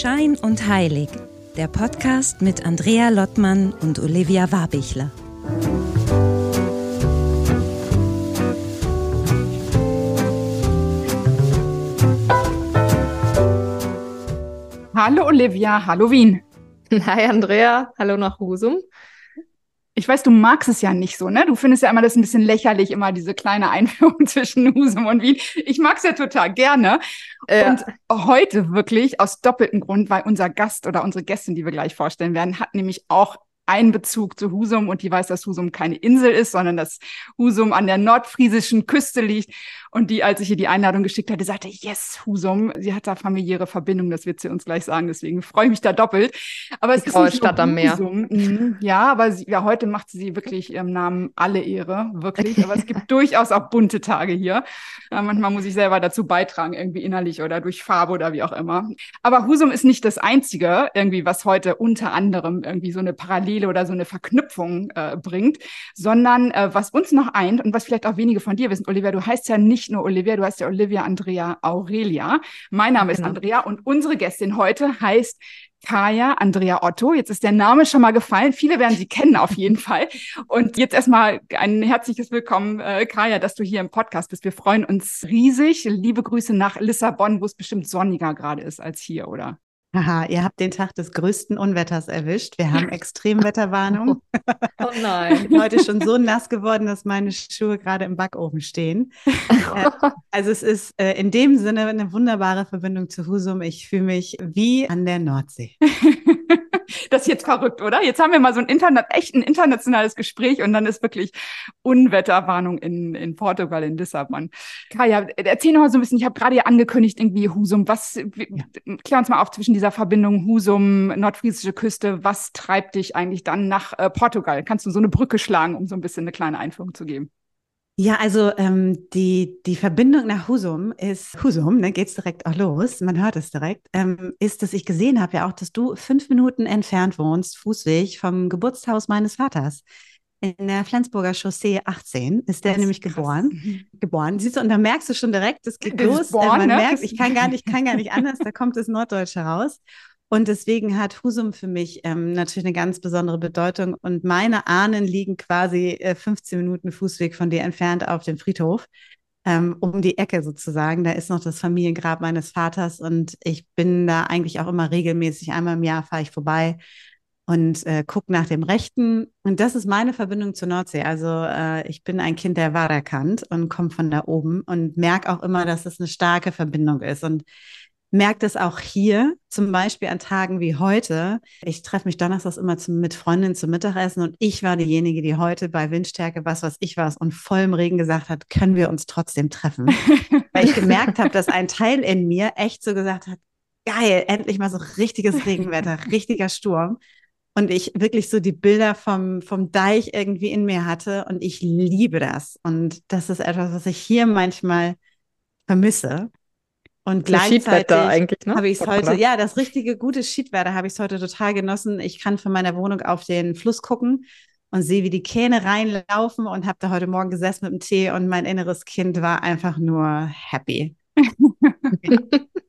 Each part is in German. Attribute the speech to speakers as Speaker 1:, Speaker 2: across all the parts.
Speaker 1: Schein und Heilig, der Podcast mit Andrea Lottmann und Olivia Warbichler.
Speaker 2: Hallo Olivia, hallo Wien.
Speaker 3: Hi Andrea, hallo nach Husum.
Speaker 2: Ich weiß, du magst es ja nicht so, ne? Du findest ja immer das ein bisschen lächerlich, immer diese kleine Einführung zwischen Husum und Wien. Ich mag es ja total gerne. Ja. Und heute wirklich aus doppeltem Grund, weil unser Gast oder unsere Gästin, die wir gleich vorstellen werden, hat nämlich auch einen Bezug zu Husum und die weiß, dass Husum keine Insel ist, sondern dass Husum an der nordfriesischen Küste liegt. Und die, als ich ihr die Einladung geschickt hatte, sagte, yes, Husum. Sie hat da familiäre Verbindung, das wird sie uns gleich sagen. Deswegen freue ich mich da doppelt. Aber es die ist nicht
Speaker 3: Stadt am Meer.
Speaker 2: Mhm. Ja, aber sie, ja, heute macht sie wirklich ihrem Namen alle Ehre, wirklich. Aber es gibt durchaus auch bunte Tage hier. Manchmal muss ich selber dazu beitragen, irgendwie innerlich oder durch Farbe oder wie auch immer. Aber Husum ist nicht das einzige, irgendwie, was heute unter anderem irgendwie so eine Parallele oder so eine Verknüpfung äh, bringt, sondern äh, was uns noch eint und was vielleicht auch wenige von dir wissen, Olivia, du heißt ja nicht nicht nur Olivia, du heißt ja Olivia Andrea Aurelia. Mein Name genau. ist Andrea und unsere Gästin heute heißt Kaya Andrea Otto. Jetzt ist der Name schon mal gefallen. Viele werden sie kennen auf jeden Fall. Und jetzt erstmal ein herzliches Willkommen, äh, Kaya, dass du hier im Podcast bist. Wir freuen uns riesig. Liebe Grüße nach Lissabon, wo es bestimmt sonniger gerade ist als hier, oder?
Speaker 4: Haha, ihr habt den Tag des größten Unwetters erwischt. Wir haben Extremwetterwarnung.
Speaker 3: Oh, oh nein.
Speaker 4: Heute schon so nass geworden, dass meine Schuhe gerade im Backofen stehen. Äh, also es ist äh, in dem Sinne eine wunderbare Verbindung zu Husum. Ich fühle mich wie an der Nordsee.
Speaker 2: Das ist jetzt verrückt, oder? Jetzt haben wir mal so ein Internet, echt ein internationales Gespräch und dann ist wirklich Unwetterwarnung in, in Portugal, in Lissabon. Kaya, erzähl noch mal so ein bisschen, ich habe gerade ja angekündigt, irgendwie Husum. Was, ja. klär uns mal auf zwischen dieser Verbindung Husum, nordfriesische Küste. Was treibt dich eigentlich dann nach äh, Portugal? Kannst du so eine Brücke schlagen, um so ein bisschen eine kleine Einführung zu geben?
Speaker 4: Ja, also ähm, die, die Verbindung nach Husum ist, Husum, ne, geht's direkt auch los, man hört es direkt, ähm, ist, dass ich gesehen habe ja auch, dass du fünf Minuten entfernt wohnst, Fußweg vom Geburtshaus meines Vaters. In der Flensburger Chaussee 18 ist der das nämlich geboren. Mhm. Geboren. Siehst du, und da merkst du schon direkt, das geht das los. Born, man ne? merkt, ich kann gar nicht, kann gar nicht anders, da kommt das Norddeutsche raus. Und deswegen hat Husum für mich ähm, natürlich eine ganz besondere Bedeutung. Und meine Ahnen liegen quasi äh, 15 Minuten Fußweg von dir entfernt auf dem Friedhof, ähm, um die Ecke sozusagen. Da ist noch das Familiengrab meines Vaters und ich bin da eigentlich auch immer regelmäßig. Einmal im Jahr fahre ich vorbei und äh, gucke nach dem Rechten. Und das ist meine Verbindung zur Nordsee. Also äh, ich bin ein Kind der Waderkant und komme von da oben und merke auch immer, dass es eine starke Verbindung ist. Und merke das auch hier, zum Beispiel an Tagen wie heute. Ich treffe mich donnerstags immer zum, mit Freundinnen zum Mittagessen und ich war diejenige, die heute bei Windstärke was, was ich war und vollem Regen gesagt hat, können wir uns trotzdem treffen. Weil ich gemerkt habe, dass ein Teil in mir echt so gesagt hat, geil, endlich mal so richtiges Regenwetter, richtiger Sturm. Und ich wirklich so die Bilder vom, vom Deich irgendwie in mir hatte und ich liebe das. Und das ist etwas, was ich hier manchmal vermisse. Und gleichzeitig eigentlich, ne? habe ich es heute, ja, das richtige gute Schiedwetter habe ich es heute total genossen. Ich kann von meiner Wohnung auf den Fluss gucken und sehe, wie die Kähne reinlaufen und habe da heute Morgen gesessen mit dem Tee und mein inneres Kind war einfach nur happy.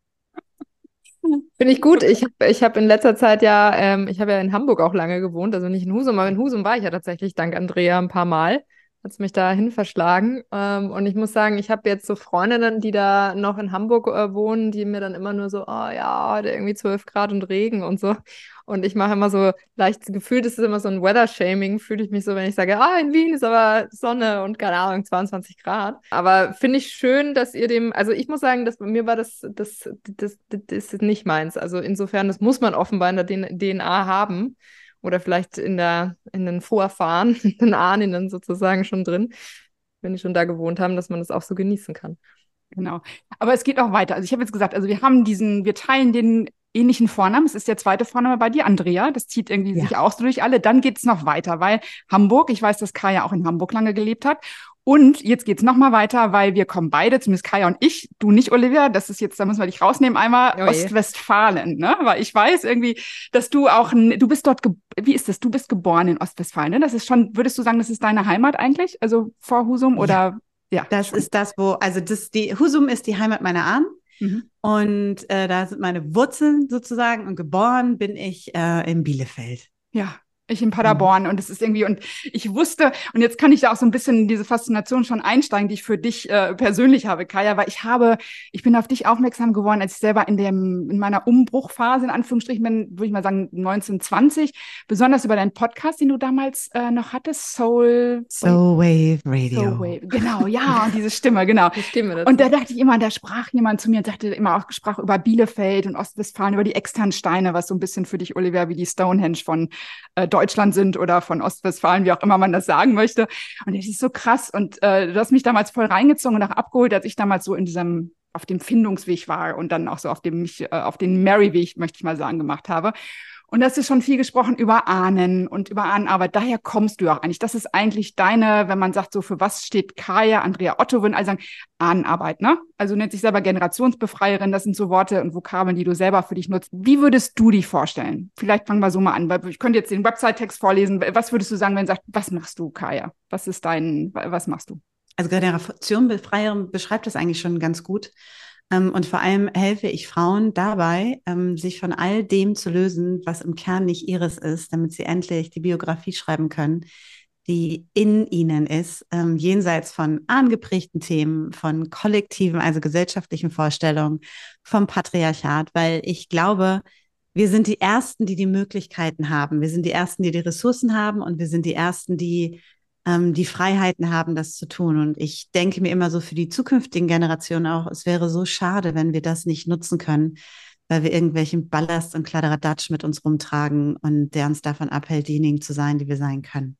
Speaker 3: Finde ich gut. Ich habe ich hab in letzter Zeit ja, ähm, ich habe ja in Hamburg auch lange gewohnt, also nicht in Husum, aber in Husum war ich ja tatsächlich dank Andrea ein paar Mal hat es mich dahin verschlagen. Ähm, und ich muss sagen, ich habe jetzt so Freundinnen, die da noch in Hamburg äh, wohnen, die mir dann immer nur so, oh ja, irgendwie 12 Grad und Regen und so. Und ich mache immer so leicht gefühlt, ist immer so ein Weather-Shaming, fühle ich mich so, wenn ich sage, ah, in Wien ist aber Sonne und keine Ahnung, 22 Grad. Aber finde ich schön, dass ihr dem, also ich muss sagen, dass bei mir war das, das, das, das, das ist nicht meins. Also insofern, das muss man offenbar in der DNA haben oder vielleicht in, der, in den Vorfahren, in den Ahnen sozusagen schon drin, wenn die schon da gewohnt haben, dass man das auch so genießen kann.
Speaker 2: Genau. Aber es geht auch weiter. Also ich habe jetzt gesagt, also wir haben diesen, wir teilen den ähnlichen Vornamen. Es ist der zweite Vorname bei dir, Andrea. Das zieht irgendwie ja. sich auch so durch alle. Dann geht es noch weiter, weil Hamburg, ich weiß, dass Kaya auch in Hamburg lange gelebt hat. Und jetzt geht's noch mal weiter, weil wir kommen beide, zumindest Kaya und ich, du nicht, Olivia, das ist jetzt, da müssen wir dich rausnehmen, einmal oh Ostwestfalen, ne? Weil ich weiß irgendwie, dass du auch, du bist dort, wie ist das? Du bist geboren in Ostwestfalen, ne? Das ist schon, würdest du sagen, das ist deine Heimat eigentlich? Also vor Husum oder?
Speaker 4: Ja, das ist das, wo, also das, die, Husum ist die Heimat meiner Ahnen. Mhm. Und äh, da sind meine Wurzeln sozusagen und geboren bin ich äh, in Bielefeld.
Speaker 2: Ja, ich in Paderborn. Mhm. Und es ist irgendwie, und ich wusste, und jetzt kann ich da auch so ein bisschen in diese Faszination schon einsteigen, die ich für dich äh, persönlich habe, Kaya, weil ich habe, ich bin auf dich aufmerksam geworden, als ich selber in dem, in meiner Umbruchphase, in Anführungsstrichen bin, würde ich mal sagen, 1920, besonders über deinen Podcast, den du damals äh, noch hattest, Soul.
Speaker 4: Soul Wave Radio.
Speaker 2: Soul Wave, genau, ja, und diese Stimme, genau. Die Stimme. Dazu. Und da dachte ich immer, da sprach jemand zu mir und sagte immer auch, sprach über Bielefeld und Ostwestfalen, über die externen Steine, was so ein bisschen für dich, Olivia, wie die Stonehenge von äh, Deutschland sind oder von Ostwestfalen, wie auch immer man das sagen möchte. Und das ist so krass. Und äh, du hast mich damals voll reingezogen und auch abgeholt, als ich damals so in diesem auf dem Findungsweg war und dann auch so auf dem mich äh, auf den Mary-Weg, möchte ich mal sagen, gemacht habe. Und das ist schon viel gesprochen über Ahnen und über Ahnenarbeit. Daher kommst du auch eigentlich. Das ist eigentlich deine, wenn man sagt, so für was steht Kaya, Andrea Otto, würden alle sagen, Ahnenarbeit, ne? Also nennt sich selber Generationsbefreierin. Das sind so Worte und Vokabeln, die du selber für dich nutzt. Wie würdest du dich vorstellen? Vielleicht fangen wir so mal an, weil ich könnte jetzt den Website-Text vorlesen. Was würdest du sagen, wenn du sagst, was machst du, Kaya? Was ist dein, was machst du?
Speaker 4: Also Generationbefreierin beschreibt das eigentlich schon ganz gut. Ähm, und vor allem helfe ich Frauen dabei, ähm, sich von all dem zu lösen, was im Kern nicht ihres ist, damit sie endlich die Biografie schreiben können, die in ihnen ist, ähm, jenseits von angeprägten Themen, von kollektiven, also gesellschaftlichen Vorstellungen, vom Patriarchat, weil ich glaube, wir sind die Ersten, die die Möglichkeiten haben. Wir sind die Ersten, die die Ressourcen haben und wir sind die Ersten, die ähm, die Freiheiten haben, das zu tun. Und ich denke mir immer so für die zukünftigen Generationen auch, es wäre so schade, wenn wir das nicht nutzen können, weil wir irgendwelchen Ballast und Kladderadatsch mit uns rumtragen und der uns davon abhält, diejenigen zu sein, die wir sein können.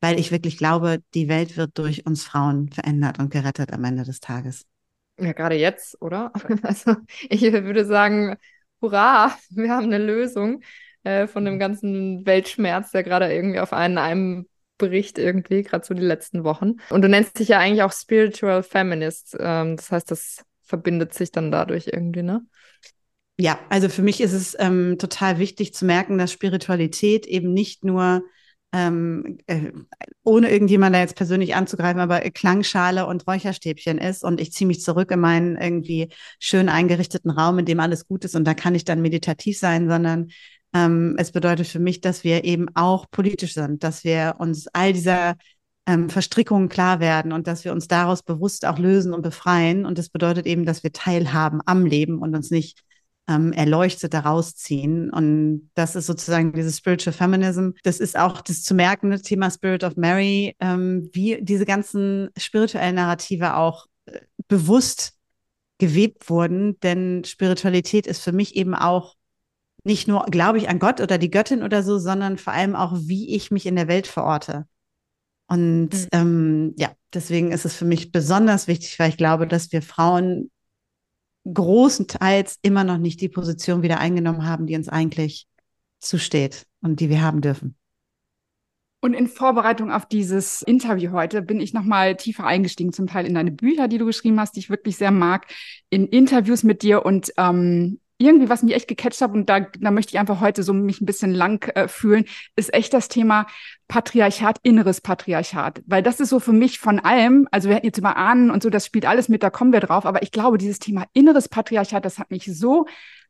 Speaker 4: Weil ich wirklich glaube, die Welt wird durch uns Frauen verändert und gerettet am Ende des Tages.
Speaker 3: Ja, gerade jetzt, oder? Also ich würde sagen, hurra, wir haben eine Lösung äh, von dem ganzen Weltschmerz, der gerade irgendwie auf einen einem Bericht irgendwie, gerade so die letzten Wochen. Und du nennst dich ja eigentlich auch Spiritual Feminist. Ähm, das heißt, das verbindet sich dann dadurch irgendwie, ne?
Speaker 4: Ja, also für mich ist es ähm, total wichtig zu merken, dass Spiritualität eben nicht nur ähm, äh, ohne irgendjemand da jetzt persönlich anzugreifen, aber Klangschale und Räucherstäbchen ist und ich ziehe mich zurück in meinen irgendwie schön eingerichteten Raum, in dem alles gut ist und da kann ich dann meditativ sein, sondern ähm, es bedeutet für mich, dass wir eben auch politisch sind, dass wir uns all dieser ähm, Verstrickungen klar werden und dass wir uns daraus bewusst auch lösen und befreien. Und das bedeutet eben, dass wir teilhaben am Leben und uns nicht ähm, erleuchtet daraus ziehen. Und das ist sozusagen dieses Spiritual Feminism. Das ist auch das zu merkende Thema Spirit of Mary, ähm, wie diese ganzen spirituellen Narrative auch äh, bewusst gewebt wurden. Denn Spiritualität ist für mich eben auch nicht nur glaube ich an Gott oder die Göttin oder so, sondern vor allem auch, wie ich mich in der Welt verorte. Und mhm. ähm, ja, deswegen ist es für mich besonders wichtig, weil ich glaube, dass wir Frauen großenteils immer noch nicht die Position wieder eingenommen haben, die uns eigentlich zusteht und die wir haben dürfen.
Speaker 2: Und in Vorbereitung auf dieses Interview heute bin ich nochmal tiefer eingestiegen, zum Teil in deine Bücher, die du geschrieben hast, die ich wirklich sehr mag, in Interviews mit dir und ähm, irgendwie, was mich echt gecatcht hat, und da, da möchte ich einfach heute so mich ein bisschen lang äh, fühlen, ist echt das Thema Patriarchat, inneres Patriarchat. Weil das ist so für mich von allem, also wir hätten jetzt über Ahnen und so, das spielt alles mit, da kommen wir drauf, aber ich glaube, dieses Thema inneres Patriarchat, das hat mich so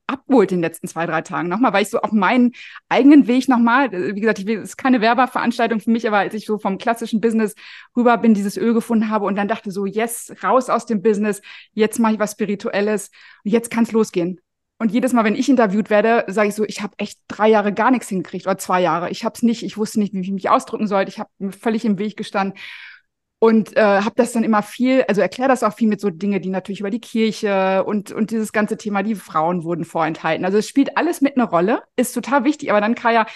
Speaker 2: abgeholt in den letzten zwei, drei Tagen nochmal, weil ich so auf meinen eigenen Weg nochmal, äh, wie gesagt, es ist keine Werbeveranstaltung für mich, aber als ich so vom klassischen Business rüber bin, dieses Öl gefunden habe und dann dachte so, yes, raus aus dem Business, jetzt mache ich was Spirituelles und jetzt kann es losgehen. Und jedes Mal, wenn ich interviewt werde, sage ich so, ich habe echt drei Jahre gar nichts hingekriegt oder zwei Jahre. Ich habe es nicht, ich wusste nicht, wie ich mich ausdrücken sollte. Ich habe völlig im Weg gestanden und äh, habe das dann immer viel, also erkläre das auch viel mit so Dinge, die natürlich über die Kirche und und dieses ganze Thema, die Frauen wurden vorenthalten. Also es spielt alles mit eine Rolle, ist total wichtig. Aber dann Kaya,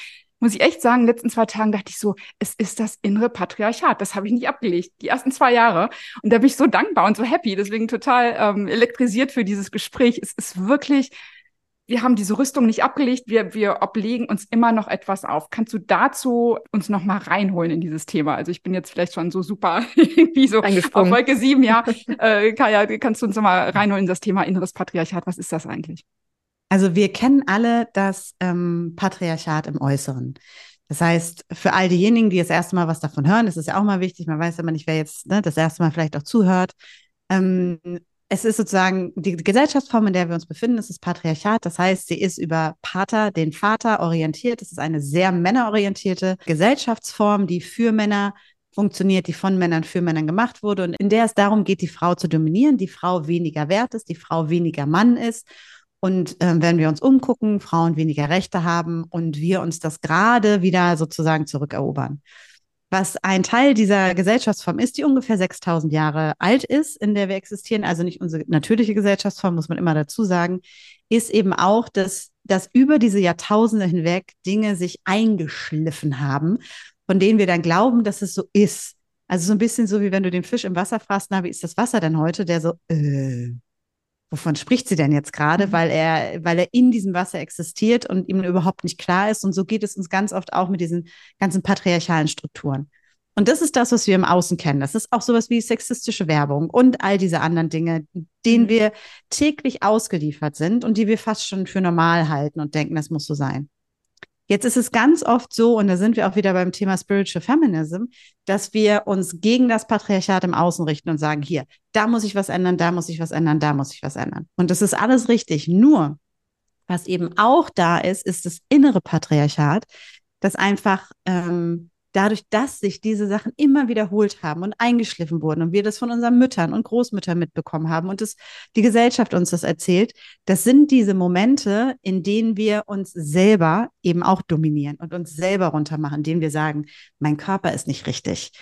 Speaker 2: muss ich echt sagen, in den letzten zwei Tagen dachte ich so, es ist das innere Patriarchat. Das habe ich nicht abgelegt. Die ersten zwei Jahre. Und da bin ich so dankbar und so happy. Deswegen total ähm, elektrisiert für dieses Gespräch. Es ist wirklich wir haben diese Rüstung nicht abgelegt, wir, wir oblegen uns immer noch etwas auf. Kannst du dazu uns noch mal reinholen in dieses Thema? Also ich bin jetzt vielleicht schon so super wie so auf Wolke 7, ja. äh, Kaya, kannst du uns noch mal reinholen in das Thema inneres Patriarchat? Was ist das eigentlich?
Speaker 4: Also wir kennen alle das ähm, Patriarchat im Äußeren. Das heißt, für all diejenigen, die das erste Mal was davon hören, ist es ja auch mal wichtig, man weiß immer nicht, wer jetzt ne, das erste Mal vielleicht auch zuhört. Ähm, es ist sozusagen die Gesellschaftsform, in der wir uns befinden, ist das Patriarchat. Das heißt, sie ist über Pater, den Vater, orientiert. Es ist eine sehr männerorientierte Gesellschaftsform, die für Männer funktioniert, die von Männern für Männern gemacht wurde und in der es darum geht, die Frau zu dominieren, die Frau weniger wert ist, die Frau weniger Mann ist. Und äh, wenn wir uns umgucken, Frauen weniger Rechte haben und wir uns das gerade wieder sozusagen zurückerobern. Was ein Teil dieser Gesellschaftsform ist, die ungefähr 6000 Jahre alt ist, in der wir existieren, also nicht unsere natürliche Gesellschaftsform, muss man immer dazu sagen, ist eben auch, dass, dass über diese Jahrtausende hinweg Dinge sich eingeschliffen haben von denen wir dann glauben, dass es so ist. Also so ein bisschen so, wie wenn du den Fisch im Wasser fragst, na, wie ist das Wasser denn heute? Der so, äh, wovon spricht sie denn jetzt gerade? Mhm. Weil er, weil er in diesem Wasser existiert und ihm überhaupt nicht klar ist. Und so geht es uns ganz oft auch mit diesen ganzen patriarchalen Strukturen. Und das ist das, was wir im Außen kennen. Das ist auch sowas wie sexistische Werbung und all diese anderen Dinge, denen mhm. wir täglich ausgeliefert sind und die wir fast schon für normal halten und denken, das muss so sein. Jetzt ist es ganz oft so, und da sind wir auch wieder beim Thema Spiritual Feminism, dass wir uns gegen das Patriarchat im Außen richten und sagen, hier, da muss ich was ändern, da muss ich was ändern, da muss ich was ändern. Und das ist alles richtig. Nur, was eben auch da ist, ist das innere Patriarchat, das einfach ähm, dadurch, dass sich diese Sachen immer wiederholt haben und eingeschliffen wurden und wir das von unseren Müttern und Großmüttern mitbekommen haben und das, die Gesellschaft uns das erzählt, das sind diese Momente, in denen wir uns selber eben auch dominieren und uns selber runtermachen, indem wir sagen, mein Körper ist nicht richtig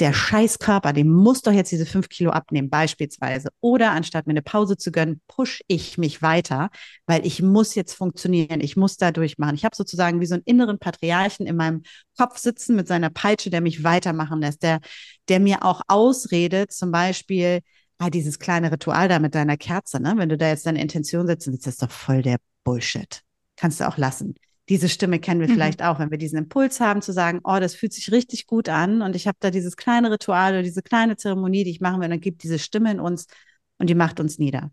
Speaker 4: der scheiß Körper, dem muss doch jetzt diese fünf Kilo abnehmen, beispielsweise. Oder anstatt mir eine Pause zu gönnen, push ich mich weiter, weil ich muss jetzt funktionieren, ich muss da durchmachen. Ich habe sozusagen wie so einen inneren Patriarchen in meinem Kopf sitzen mit seiner Peitsche, der mich weitermachen lässt, der, der mir auch ausredet, zum Beispiel, ah, dieses kleine Ritual da mit deiner Kerze, ne? Wenn du da jetzt deine Intention setzt, ist das doch voll der Bullshit. Kannst du auch lassen diese Stimme kennen wir mhm. vielleicht auch, wenn wir diesen Impuls haben zu sagen, oh, das fühlt sich richtig gut an und ich habe da dieses kleine Ritual oder diese kleine Zeremonie, die ich machen will, und dann gibt diese Stimme in uns und die macht uns nieder.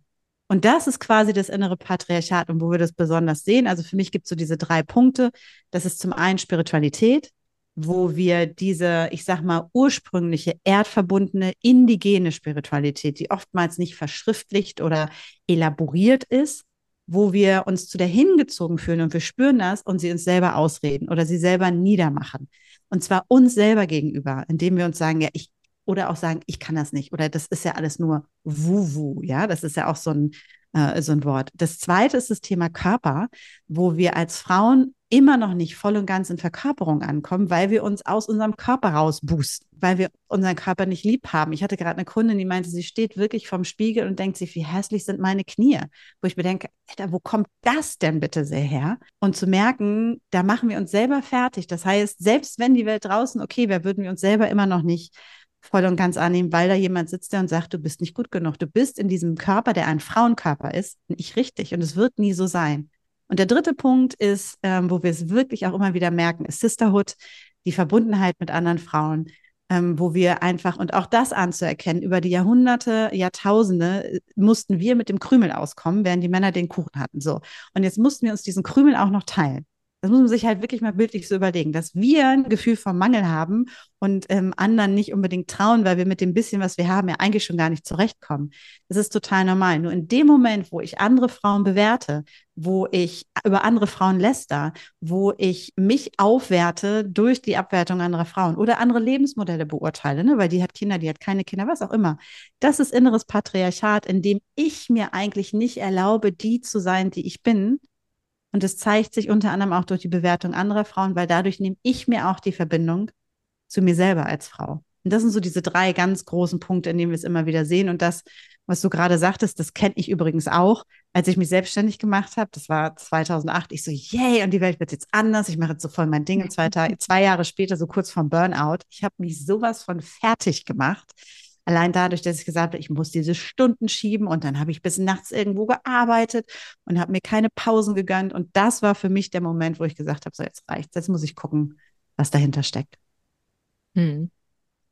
Speaker 4: Und das ist quasi das innere Patriarchat und wo wir das besonders sehen. Also für mich gibt es so diese drei Punkte. Das ist zum einen Spiritualität, wo wir diese, ich sag mal, ursprüngliche, erdverbundene, indigene Spiritualität, die oftmals nicht verschriftlicht oder elaboriert ist, wo wir uns zu der hingezogen fühlen und wir spüren das und sie uns selber ausreden oder sie selber niedermachen. Und zwar uns selber gegenüber, indem wir uns sagen, ja, ich, oder auch sagen, ich kann das nicht oder das ist ja alles nur Wuwu, ja, das ist ja auch so ein, äh, so ein Wort. Das zweite ist das Thema Körper, wo wir als Frauen immer noch nicht voll und ganz in Verkörperung ankommen, weil wir uns aus unserem Körper raus boosten, weil wir unseren Körper nicht lieb haben. Ich hatte gerade eine Kundin, die meinte, sie steht wirklich vorm Spiegel und denkt sich, wie hässlich sind meine Knie. Wo ich mir denke, Alter, wo kommt das denn bitte sehr her? Und zu merken, da machen wir uns selber fertig. Das heißt, selbst wenn die Welt draußen okay wäre, würden wir uns selber immer noch nicht voll und ganz annehmen, weil da jemand sitzt der und sagt, du bist nicht gut genug. Du bist in diesem Körper, der ein Frauenkörper ist, nicht richtig. Und es wird nie so sein. Und der dritte Punkt ist, ähm, wo wir es wirklich auch immer wieder merken, ist Sisterhood, die Verbundenheit mit anderen Frauen, ähm, wo wir einfach, und auch das anzuerkennen, über die Jahrhunderte, Jahrtausende äh, mussten wir mit dem Krümel auskommen, während die Männer den Kuchen hatten. So. Und jetzt mussten wir uns diesen Krümel auch noch teilen. Das muss man sich halt wirklich mal bildlich so überlegen, dass wir ein Gefühl vom Mangel haben und ähm, anderen nicht unbedingt trauen, weil wir mit dem bisschen, was wir haben, ja eigentlich schon gar nicht zurechtkommen. Das ist total normal. Nur in dem Moment, wo ich andere Frauen bewerte, wo ich über andere Frauen läster, wo ich mich aufwerte durch die Abwertung anderer Frauen oder andere Lebensmodelle beurteile, ne? weil die hat Kinder, die hat keine Kinder, was auch immer. Das ist inneres Patriarchat, in dem ich mir eigentlich nicht erlaube, die zu sein, die ich bin, und es zeigt sich unter anderem auch durch die Bewertung anderer Frauen, weil dadurch nehme ich mir auch die Verbindung zu mir selber als Frau. Und das sind so diese drei ganz großen Punkte, in denen wir es immer wieder sehen. Und das, was du gerade sagtest, das kenne ich übrigens auch, als ich mich selbstständig gemacht habe. Das war 2008. Ich so, yay, und die Welt wird jetzt anders. Ich mache jetzt so voll mein Ding. Und zwei, zwei Jahre später, so kurz vorm Burnout, ich habe mich sowas von fertig gemacht Allein dadurch, dass ich gesagt habe, ich muss diese Stunden schieben und dann habe ich bis nachts irgendwo gearbeitet und habe mir keine Pausen gegönnt. Und das war für mich der Moment, wo ich gesagt habe, so jetzt reicht's, jetzt muss ich gucken, was dahinter steckt.
Speaker 2: Hm.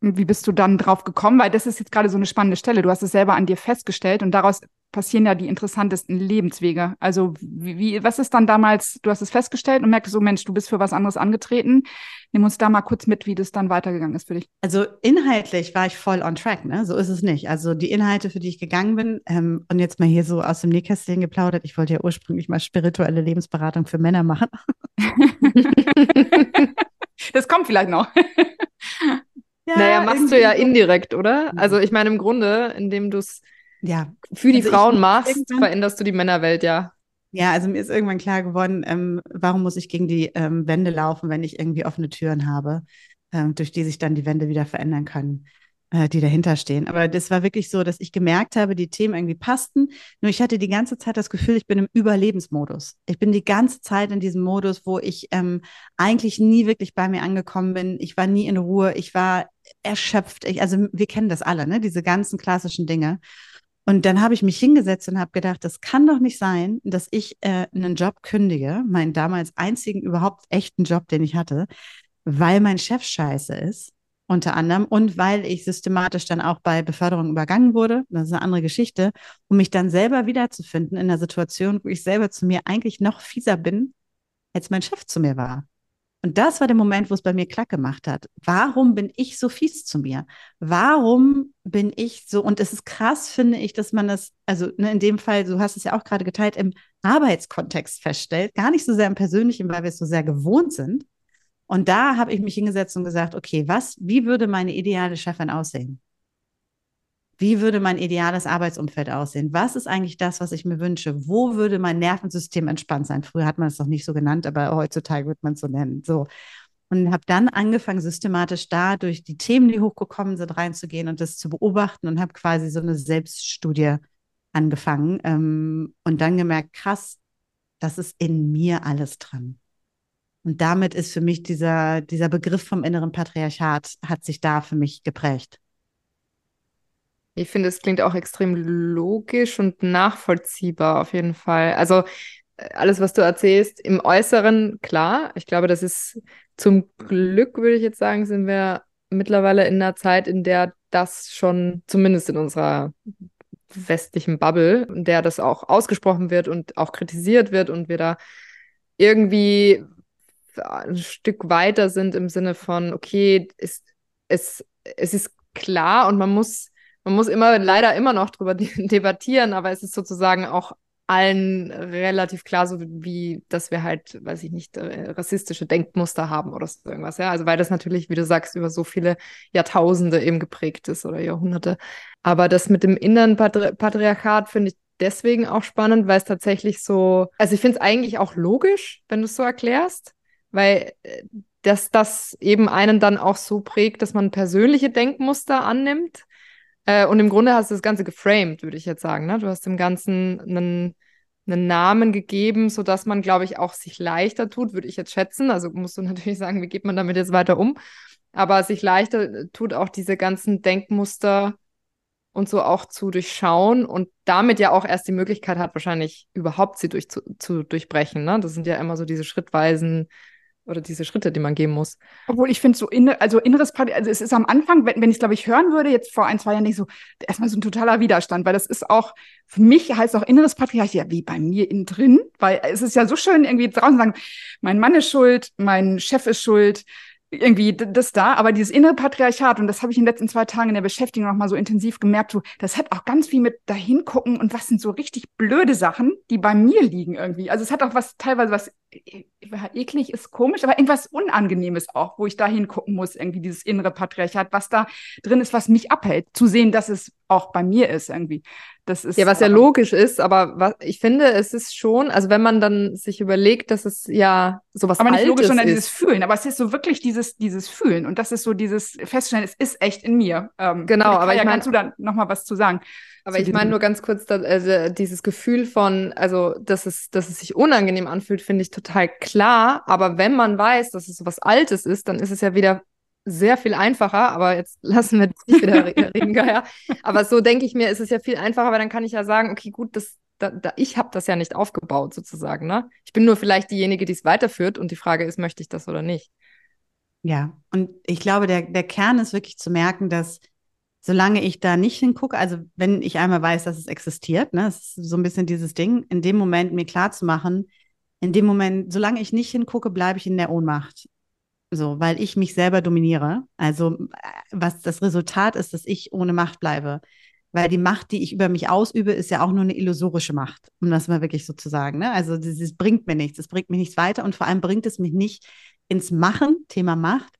Speaker 2: Und wie bist du dann drauf gekommen? Weil das ist jetzt gerade so eine spannende Stelle. Du hast es selber an dir festgestellt und daraus passieren ja die interessantesten Lebenswege. Also wie, wie, was ist dann damals, du hast es festgestellt und merkst so, Mensch, du bist für was anderes angetreten. Nimm uns da mal kurz mit, wie das dann weitergegangen ist für dich.
Speaker 4: Also inhaltlich war ich voll on track, ne? So ist es nicht. Also die Inhalte, für die ich gegangen bin, ähm, und jetzt mal hier so aus dem Nähkästchen geplaudert, ich wollte ja ursprünglich mal spirituelle Lebensberatung für Männer machen.
Speaker 2: das kommt vielleicht noch.
Speaker 3: Ja, naja, machst du ja indirekt, oder? Also ich meine, im Grunde, indem du es ja. für die also Frauen machst, veränderst du die Männerwelt ja.
Speaker 4: Ja, also mir ist irgendwann klar geworden, ähm, warum muss ich gegen die ähm, Wände laufen, wenn ich irgendwie offene Türen habe, ähm, durch die sich dann die Wände wieder verändern können, äh, die dahinter stehen. Aber das war wirklich so, dass ich gemerkt habe, die Themen irgendwie passten. Nur ich hatte die ganze Zeit das Gefühl, ich bin im Überlebensmodus. Ich bin die ganze Zeit in diesem Modus, wo ich ähm, eigentlich nie wirklich bei mir angekommen bin. Ich war nie in Ruhe. Ich war erschöpft. Ich, also wir kennen das alle, ne? Diese ganzen klassischen Dinge. Und dann habe ich mich hingesetzt und habe gedacht, das kann doch nicht sein, dass ich äh, einen Job kündige, meinen damals einzigen überhaupt echten Job, den ich hatte, weil mein Chef scheiße ist, unter anderem, und weil ich systematisch dann auch bei Beförderung übergangen wurde, das ist eine andere Geschichte, um mich dann selber wiederzufinden in einer Situation, wo ich selber zu mir eigentlich noch fieser bin, als mein Chef zu mir war. Und das war der Moment, wo es bei mir klack gemacht hat. Warum bin ich so fies zu mir? Warum bin ich so? Und es ist krass, finde ich, dass man das, also ne, in dem Fall, du hast es ja auch gerade geteilt, im Arbeitskontext feststellt, gar nicht so sehr im persönlichen, weil wir es so sehr gewohnt sind. Und da habe ich mich hingesetzt und gesagt, okay, was, wie würde meine ideale Chefin aussehen? Wie würde mein ideales Arbeitsumfeld aussehen? Was ist eigentlich das, was ich mir wünsche? Wo würde mein Nervensystem entspannt sein? Früher hat man es noch nicht so genannt, aber heutzutage wird man es so nennen. So. Und habe dann angefangen, systematisch da durch die Themen, die hochgekommen sind, reinzugehen und das zu beobachten und habe quasi so eine Selbststudie angefangen ähm, und dann gemerkt, krass, das ist in mir alles dran. Und damit ist für mich dieser, dieser Begriff vom inneren Patriarchat, hat sich da für mich geprägt.
Speaker 3: Ich finde, es klingt auch extrem logisch und nachvollziehbar auf jeden Fall. Also äh, alles, was du erzählst, im Äußeren, klar. Ich glaube, das ist zum Glück, würde ich jetzt sagen, sind wir mittlerweile in einer Zeit, in der das schon, zumindest in unserer westlichen Bubble, in der das auch ausgesprochen wird und auch kritisiert wird und wir da irgendwie ein Stück weiter sind im Sinne von, okay, es, es, es ist klar und man muss man muss immer leider immer noch drüber debattieren, aber es ist sozusagen auch allen relativ klar, so wie, dass wir halt, weiß ich nicht, äh, rassistische Denkmuster haben oder so irgendwas, ja. Also weil das natürlich, wie du sagst, über so viele Jahrtausende eben geprägt ist oder Jahrhunderte. Aber das mit dem inneren Patri Patriarchat finde ich deswegen auch spannend, weil es tatsächlich so, also ich finde es eigentlich auch logisch, wenn du es so erklärst, weil äh, dass das eben einen dann auch so prägt, dass man persönliche Denkmuster annimmt äh, und im Grunde hast du das Ganze geframed, würde ich jetzt sagen. Ne? Du hast dem Ganzen einen, einen Namen gegeben, sodass man, glaube ich, auch sich leichter tut, würde ich jetzt schätzen. Also musst du natürlich sagen, wie geht man damit jetzt weiter um? Aber sich leichter tut auch diese ganzen Denkmuster und so auch zu durchschauen und damit ja auch erst die Möglichkeit hat, wahrscheinlich überhaupt sie durch, zu, zu durchbrechen. Ne? Das sind ja immer so diese schrittweisen oder diese Schritte, die man gehen muss.
Speaker 2: Obwohl ich finde so in, also inneres Party, also es ist am Anfang, wenn, wenn ich glaube ich hören würde, jetzt vor ein, zwei Jahren nicht so, erstmal so ein totaler Widerstand, weil das ist auch, für mich heißt auch inneres Patriarchat, ja, wie bei mir innen drin, weil es ist ja so schön irgendwie draußen sagen, mein Mann ist schuld, mein Chef ist schuld, irgendwie das da, aber dieses innere Patriarchat, und das habe ich in den letzten zwei Tagen in der Beschäftigung noch mal so intensiv gemerkt, so, das hat auch ganz viel mit dahin gucken und was sind so richtig blöde Sachen, die bei mir liegen irgendwie. Also es hat auch was, teilweise was eklig ist komisch, aber irgendwas Unangenehmes auch, wo ich da hingucken muss, irgendwie dieses innere Patriarchat, was da drin ist, was mich abhält, zu sehen, dass es auch bei mir ist irgendwie. Das ist
Speaker 3: ja, was ja logisch ist, aber was, ich finde, es ist schon, also wenn man dann sich überlegt, dass es ja sowas
Speaker 2: Aber
Speaker 3: nicht
Speaker 2: Altes logisch, sondern ist. dieses Fühlen. Aber es ist so wirklich dieses, dieses Fühlen. Und das ist so dieses Feststellen, es ist echt in mir.
Speaker 3: Ähm, genau, aber ich
Speaker 2: ja,
Speaker 3: mein,
Speaker 2: kannst du da noch mal was zu sagen?
Speaker 3: Aber ich meine nur ganz kurz, dass, also dieses Gefühl von, also dass es, dass es sich unangenehm anfühlt, finde ich total klar. Aber wenn man weiß, dass es was Altes ist, dann ist es ja wieder sehr viel einfacher, aber jetzt lassen wir nicht wieder reden, ja. Aber so denke ich mir, ist es ja viel einfacher, weil dann kann ich ja sagen, okay, gut, das, da, da, ich habe das ja nicht aufgebaut sozusagen. Ne? Ich bin nur vielleicht diejenige, die es weiterführt und die Frage ist, möchte ich das oder nicht?
Speaker 4: Ja, und ich glaube, der, der Kern ist wirklich zu merken, dass solange ich da nicht hingucke, also wenn ich einmal weiß, dass es existiert, ne, das ist so ein bisschen dieses Ding, in dem Moment mir klar zu machen, in dem Moment, solange ich nicht hingucke, bleibe ich in der Ohnmacht. So, weil ich mich selber dominiere. Also, äh, was das Resultat ist, dass ich ohne Macht bleibe. Weil die Macht, die ich über mich ausübe, ist ja auch nur eine illusorische Macht, um das mal wirklich so zu sagen. Ne? Also, das bringt mir nichts, es bringt mich nichts weiter und vor allem bringt es mich nicht ins Machen, Thema Macht,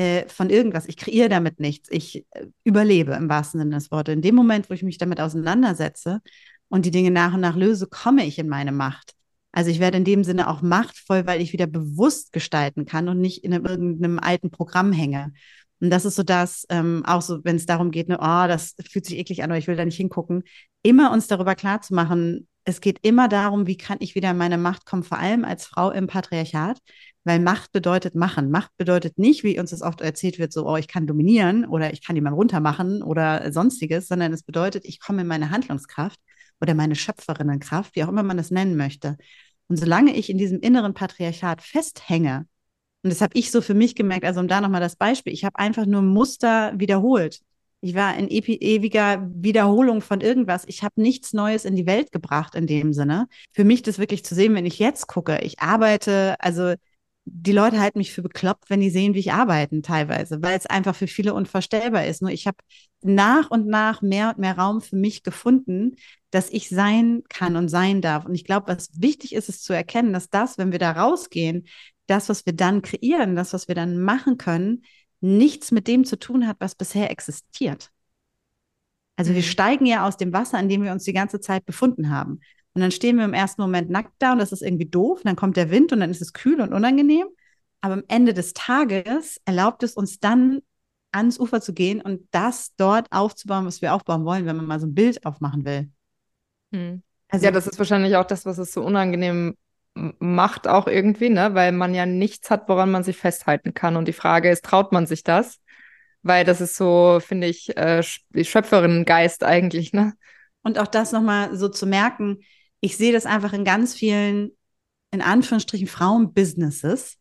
Speaker 4: äh, von irgendwas. Ich kreiere damit nichts. Ich äh, überlebe im wahrsten Sinne des Wortes. In dem Moment, wo ich mich damit auseinandersetze und die Dinge nach und nach löse, komme ich in meine Macht. Also ich werde in dem Sinne auch machtvoll, weil ich wieder bewusst gestalten kann und nicht in einem, irgendeinem alten Programm hänge. Und das ist so das, ähm, auch so, wenn es darum geht, ne, oh, das fühlt sich eklig an oder ich will da nicht hingucken, immer uns darüber klar zu machen, es geht immer darum, wie kann ich wieder in meine Macht kommen, vor allem als Frau im Patriarchat, weil Macht bedeutet machen. Macht bedeutet nicht, wie uns das oft erzählt wird, so, oh, ich kann dominieren oder ich kann jemanden runtermachen oder sonstiges, sondern es bedeutet, ich komme in meine Handlungskraft oder meine Schöpferinnenkraft, wie auch immer man das nennen möchte. Und solange ich in diesem inneren Patriarchat festhänge, und das habe ich so für mich gemerkt, also um da nochmal das Beispiel, ich habe einfach nur Muster wiederholt. Ich war in ewiger Wiederholung von irgendwas. Ich habe nichts Neues in die Welt gebracht in dem Sinne. Für mich das wirklich zu sehen, wenn ich jetzt gucke, ich arbeite, also die Leute halten mich für bekloppt, wenn die sehen, wie ich arbeite teilweise, weil es einfach für viele unvorstellbar ist. Nur ich habe nach und nach mehr und mehr Raum für mich gefunden, dass ich sein kann und sein darf. Und ich glaube, was wichtig ist, ist zu erkennen, dass das, wenn wir da rausgehen, das, was wir dann kreieren, das, was wir dann machen können, nichts mit dem zu tun hat, was bisher existiert. Also wir mhm. steigen ja aus dem Wasser, in dem wir uns die ganze Zeit befunden haben. Und dann stehen wir im ersten Moment nackt da und das ist irgendwie doof. Und dann kommt der Wind und dann ist es kühl und unangenehm. Aber am Ende des Tages erlaubt es uns dann, ans Ufer zu gehen und das dort aufzubauen, was wir aufbauen wollen, wenn man mal so ein Bild aufmachen will.
Speaker 3: Hm. Also, ja, das ist wahrscheinlich auch das, was es so unangenehm macht, auch irgendwie, ne? Weil man ja nichts hat, woran man sich festhalten kann. Und die Frage ist, traut man sich das? Weil das ist so, finde ich, äh, Schöpferinnengeist eigentlich, ne?
Speaker 4: Und auch das nochmal so zu merken, ich sehe das einfach in ganz vielen, in Anführungsstrichen, Frauenbusinesses,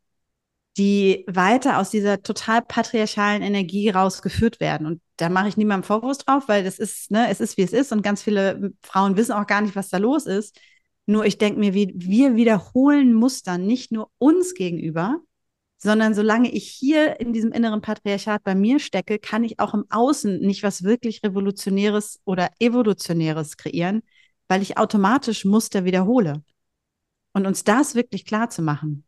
Speaker 4: die weiter aus dieser total patriarchalen Energie rausgeführt werden. Und da mache ich niemandem Vorwurf drauf, weil das ist, ne, es ist, wie es ist. Und ganz viele Frauen wissen auch gar nicht, was da los ist. Nur ich denke mir, wie, wir wiederholen Muster nicht nur uns gegenüber, sondern solange ich hier in diesem inneren Patriarchat bei mir stecke, kann ich auch im Außen nicht was wirklich Revolutionäres oder Evolutionäres kreieren, weil ich automatisch Muster wiederhole. Und uns das wirklich klar zu machen.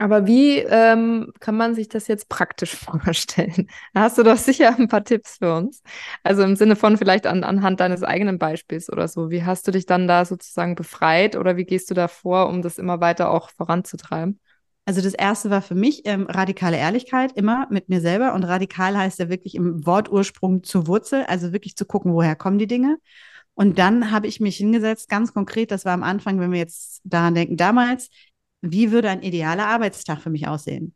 Speaker 3: Aber wie ähm, kann man sich das jetzt praktisch vorstellen? Da hast du doch sicher ein paar Tipps für uns. Also im Sinne von vielleicht an, anhand deines eigenen Beispiels oder so. Wie hast du dich dann da sozusagen befreit oder wie gehst du da vor, um das immer weiter auch voranzutreiben?
Speaker 4: Also das erste war für mich ähm, radikale Ehrlichkeit, immer mit mir selber. Und radikal heißt ja wirklich im Wortursprung zur Wurzel, also wirklich zu gucken, woher kommen die Dinge. Und dann habe ich mich hingesetzt, ganz konkret, das war am Anfang, wenn wir jetzt daran denken, damals, wie würde ein idealer Arbeitstag für mich aussehen?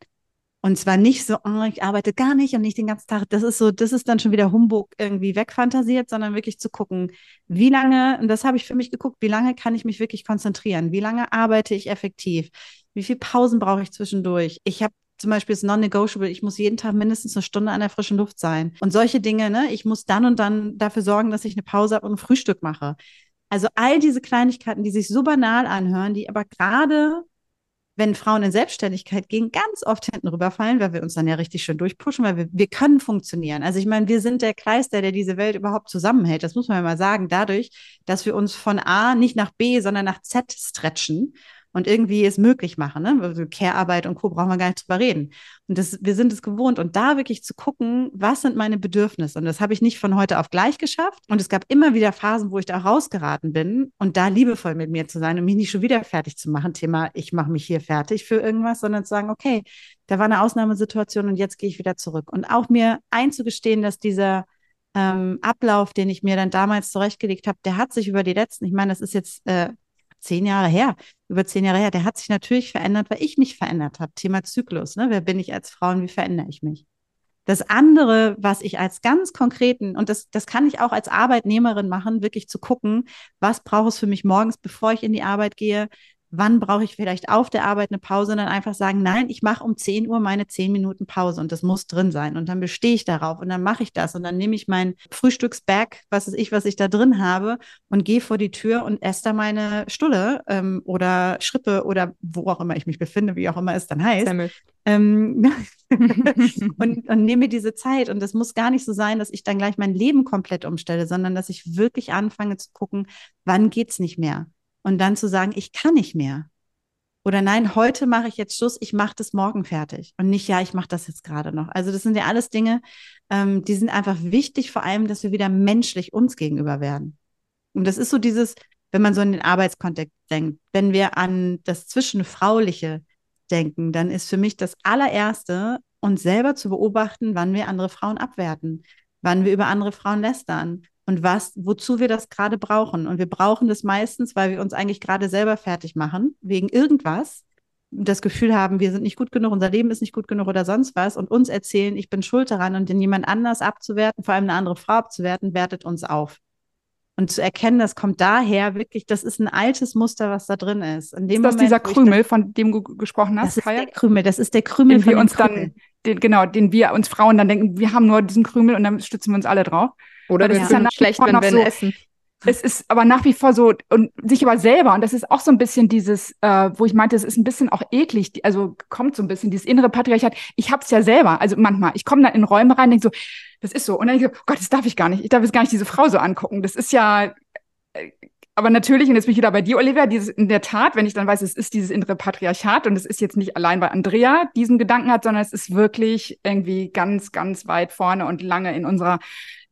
Speaker 4: Und zwar nicht so, oh, ich arbeite gar nicht und nicht den ganzen Tag. Das ist so, das ist dann schon wieder Humbug irgendwie wegfantasiert, sondern wirklich zu gucken, wie lange, und das habe ich für mich geguckt, wie lange kann ich mich wirklich konzentrieren? Wie lange arbeite ich effektiv? Wie viele Pausen brauche ich zwischendurch? Ich habe zum Beispiel ist non-negotiable, ich muss jeden Tag mindestens eine Stunde an der frischen Luft sein. Und solche Dinge, ne, ich muss dann und dann dafür sorgen, dass ich eine Pause habe und ein Frühstück mache. Also all diese Kleinigkeiten, die sich so banal anhören, die aber gerade, wenn Frauen in Selbstständigkeit gehen, ganz oft hinten rüberfallen, weil wir uns dann ja richtig schön durchpushen, weil wir, wir können funktionieren. Also ich meine, wir sind der Kleister, der diese Welt überhaupt zusammenhält. Das muss man ja mal sagen, dadurch, dass wir uns von A nicht nach B, sondern nach Z stretchen und irgendwie es möglich machen. Ne? Also Care-Arbeit und Co. brauchen wir gar nicht drüber reden. Und das, wir sind es gewohnt. Und da wirklich zu gucken, was sind meine Bedürfnisse? Und das habe ich nicht von heute auf gleich geschafft. Und es gab immer wieder Phasen, wo ich da rausgeraten bin und da liebevoll mit mir zu sein und mich nicht schon wieder fertig zu machen. Thema, ich mache mich hier fertig für irgendwas, sondern zu sagen, okay, da war eine Ausnahmesituation und jetzt gehe ich wieder zurück. Und auch mir einzugestehen, dass dieser ähm, Ablauf, den ich mir dann damals zurechtgelegt habe, der hat sich über die letzten, ich meine, das ist jetzt äh, zehn Jahre her, über zehn Jahre her, der hat sich natürlich verändert, weil ich mich verändert habe. Thema Zyklus, ne? Wer bin ich als Frau und wie verändere ich mich? Das andere, was ich als ganz konkreten, und das, das kann ich auch als Arbeitnehmerin machen, wirklich zu gucken, was brauche es für mich morgens, bevor ich in die Arbeit gehe, wann brauche ich vielleicht auf der Arbeit eine Pause? Und dann einfach sagen, nein, ich mache um 10 Uhr meine 10 Minuten Pause und das muss drin sein. Und dann bestehe ich darauf und dann mache ich das. Und dann nehme ich mein Frühstücksbag, was ist ich, was ich da drin habe und gehe vor die Tür und esse da meine Stulle ähm, oder Schrippe oder wo auch immer ich mich befinde, wie auch immer es dann heißt. Ähm, und, und nehme diese Zeit. Und das muss gar nicht so sein, dass ich dann gleich mein Leben komplett umstelle, sondern dass ich wirklich anfange zu gucken, wann geht's nicht mehr und dann zu sagen, ich kann nicht mehr. Oder nein, heute mache ich jetzt Schluss, ich mache das morgen fertig. Und nicht, ja, ich mache das jetzt gerade noch. Also das sind ja alles Dinge, ähm, die sind einfach wichtig, vor allem, dass wir wieder menschlich uns gegenüber werden. Und das ist so dieses, wenn man so in den Arbeitskontext denkt, wenn wir an das Zwischenfrauliche denken, dann ist für mich das allererste, uns selber zu beobachten, wann wir andere Frauen abwerten, wann wir über andere Frauen lästern, und was, wozu wir das gerade brauchen. Und wir brauchen das meistens, weil wir uns eigentlich gerade selber fertig machen, wegen irgendwas, das Gefühl haben, wir sind nicht gut genug, unser Leben ist nicht gut genug oder sonst was und uns erzählen, ich bin schuld daran und den jemand anders abzuwerten, vor allem eine andere Frau abzuwerten, wertet uns auf. Und zu erkennen, das kommt daher wirklich, das ist ein altes Muster, was da drin ist.
Speaker 2: In dem ist das Moment, dieser Krümel, das, von dem du gesprochen hast?
Speaker 4: Das ist Kaya? der Krümel, das ist der Krümel,
Speaker 2: den wir uns Krümel. dann, den, genau, den wir uns Frauen dann denken, wir haben nur diesen Krümel und dann stützen wir uns alle drauf.
Speaker 3: Oder das ja. ist ja schlecht, wenn wir so, essen.
Speaker 2: Es ist aber nach wie vor so, und sich aber selber, und das ist auch so ein bisschen dieses, äh, wo ich meinte, es ist ein bisschen auch eklig, also kommt so ein bisschen dieses innere Patriarchat. Ich hab's ja selber, also manchmal, ich komme dann in Räume rein, denke so, das ist so, und dann denke ich so, Gott, das darf ich gar nicht, ich darf jetzt gar nicht diese Frau so angucken. Das ist ja, äh, aber natürlich, und jetzt bin ich wieder bei dir, Olivia, dieses in der Tat, wenn ich dann weiß, es ist dieses innere Patriarchat und es ist jetzt nicht allein, weil Andrea diesen Gedanken hat, sondern es ist wirklich irgendwie ganz, ganz weit vorne und lange in unserer,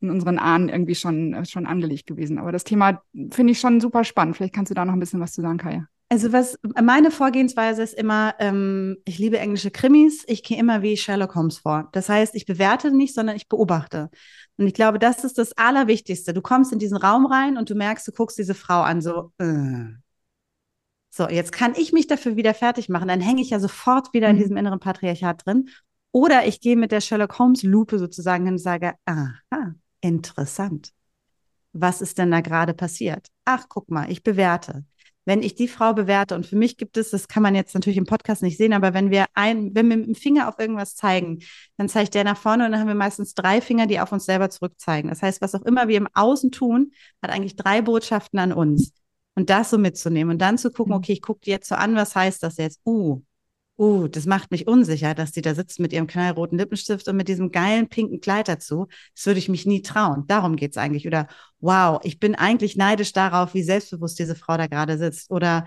Speaker 2: in unseren Ahnen irgendwie schon, schon angelegt gewesen. Aber das Thema finde ich schon super spannend. Vielleicht kannst du da noch ein bisschen was zu sagen, Kaya.
Speaker 4: Also was meine Vorgehensweise ist immer, ähm, ich liebe englische Krimis, ich gehe immer wie Sherlock Holmes vor. Das heißt, ich bewerte nicht, sondern ich beobachte. Und ich glaube, das ist das Allerwichtigste. Du kommst in diesen Raum rein und du merkst, du guckst diese Frau an, so, äh. so, jetzt kann ich mich dafür wieder fertig machen. Dann hänge ich ja sofort wieder mhm. in diesem inneren Patriarchat drin. Oder ich gehe mit der Sherlock Holmes Lupe sozusagen und sage, aha, interessant. Was ist denn da gerade passiert? Ach, guck mal, ich bewerte wenn ich die Frau bewerte, und für mich gibt es, das kann man jetzt natürlich im Podcast nicht sehen, aber wenn wir ein, wenn wir mit dem Finger auf irgendwas zeigen, dann zeigt der nach vorne und dann haben wir meistens drei Finger, die auf uns selber zurückzeigen. Das heißt, was auch immer wir im Außen tun, hat eigentlich drei Botschaften an uns. Und das so mitzunehmen und dann zu gucken, mhm. okay, ich gucke dir jetzt so an, was heißt das jetzt? Uh, uh, das macht mich unsicher, dass die da sitzt mit ihrem knallroten Lippenstift und mit diesem geilen pinken Kleid dazu. Das würde ich mich nie trauen. Darum geht's eigentlich. Oder wow, ich bin eigentlich neidisch darauf, wie selbstbewusst diese Frau da gerade sitzt. Oder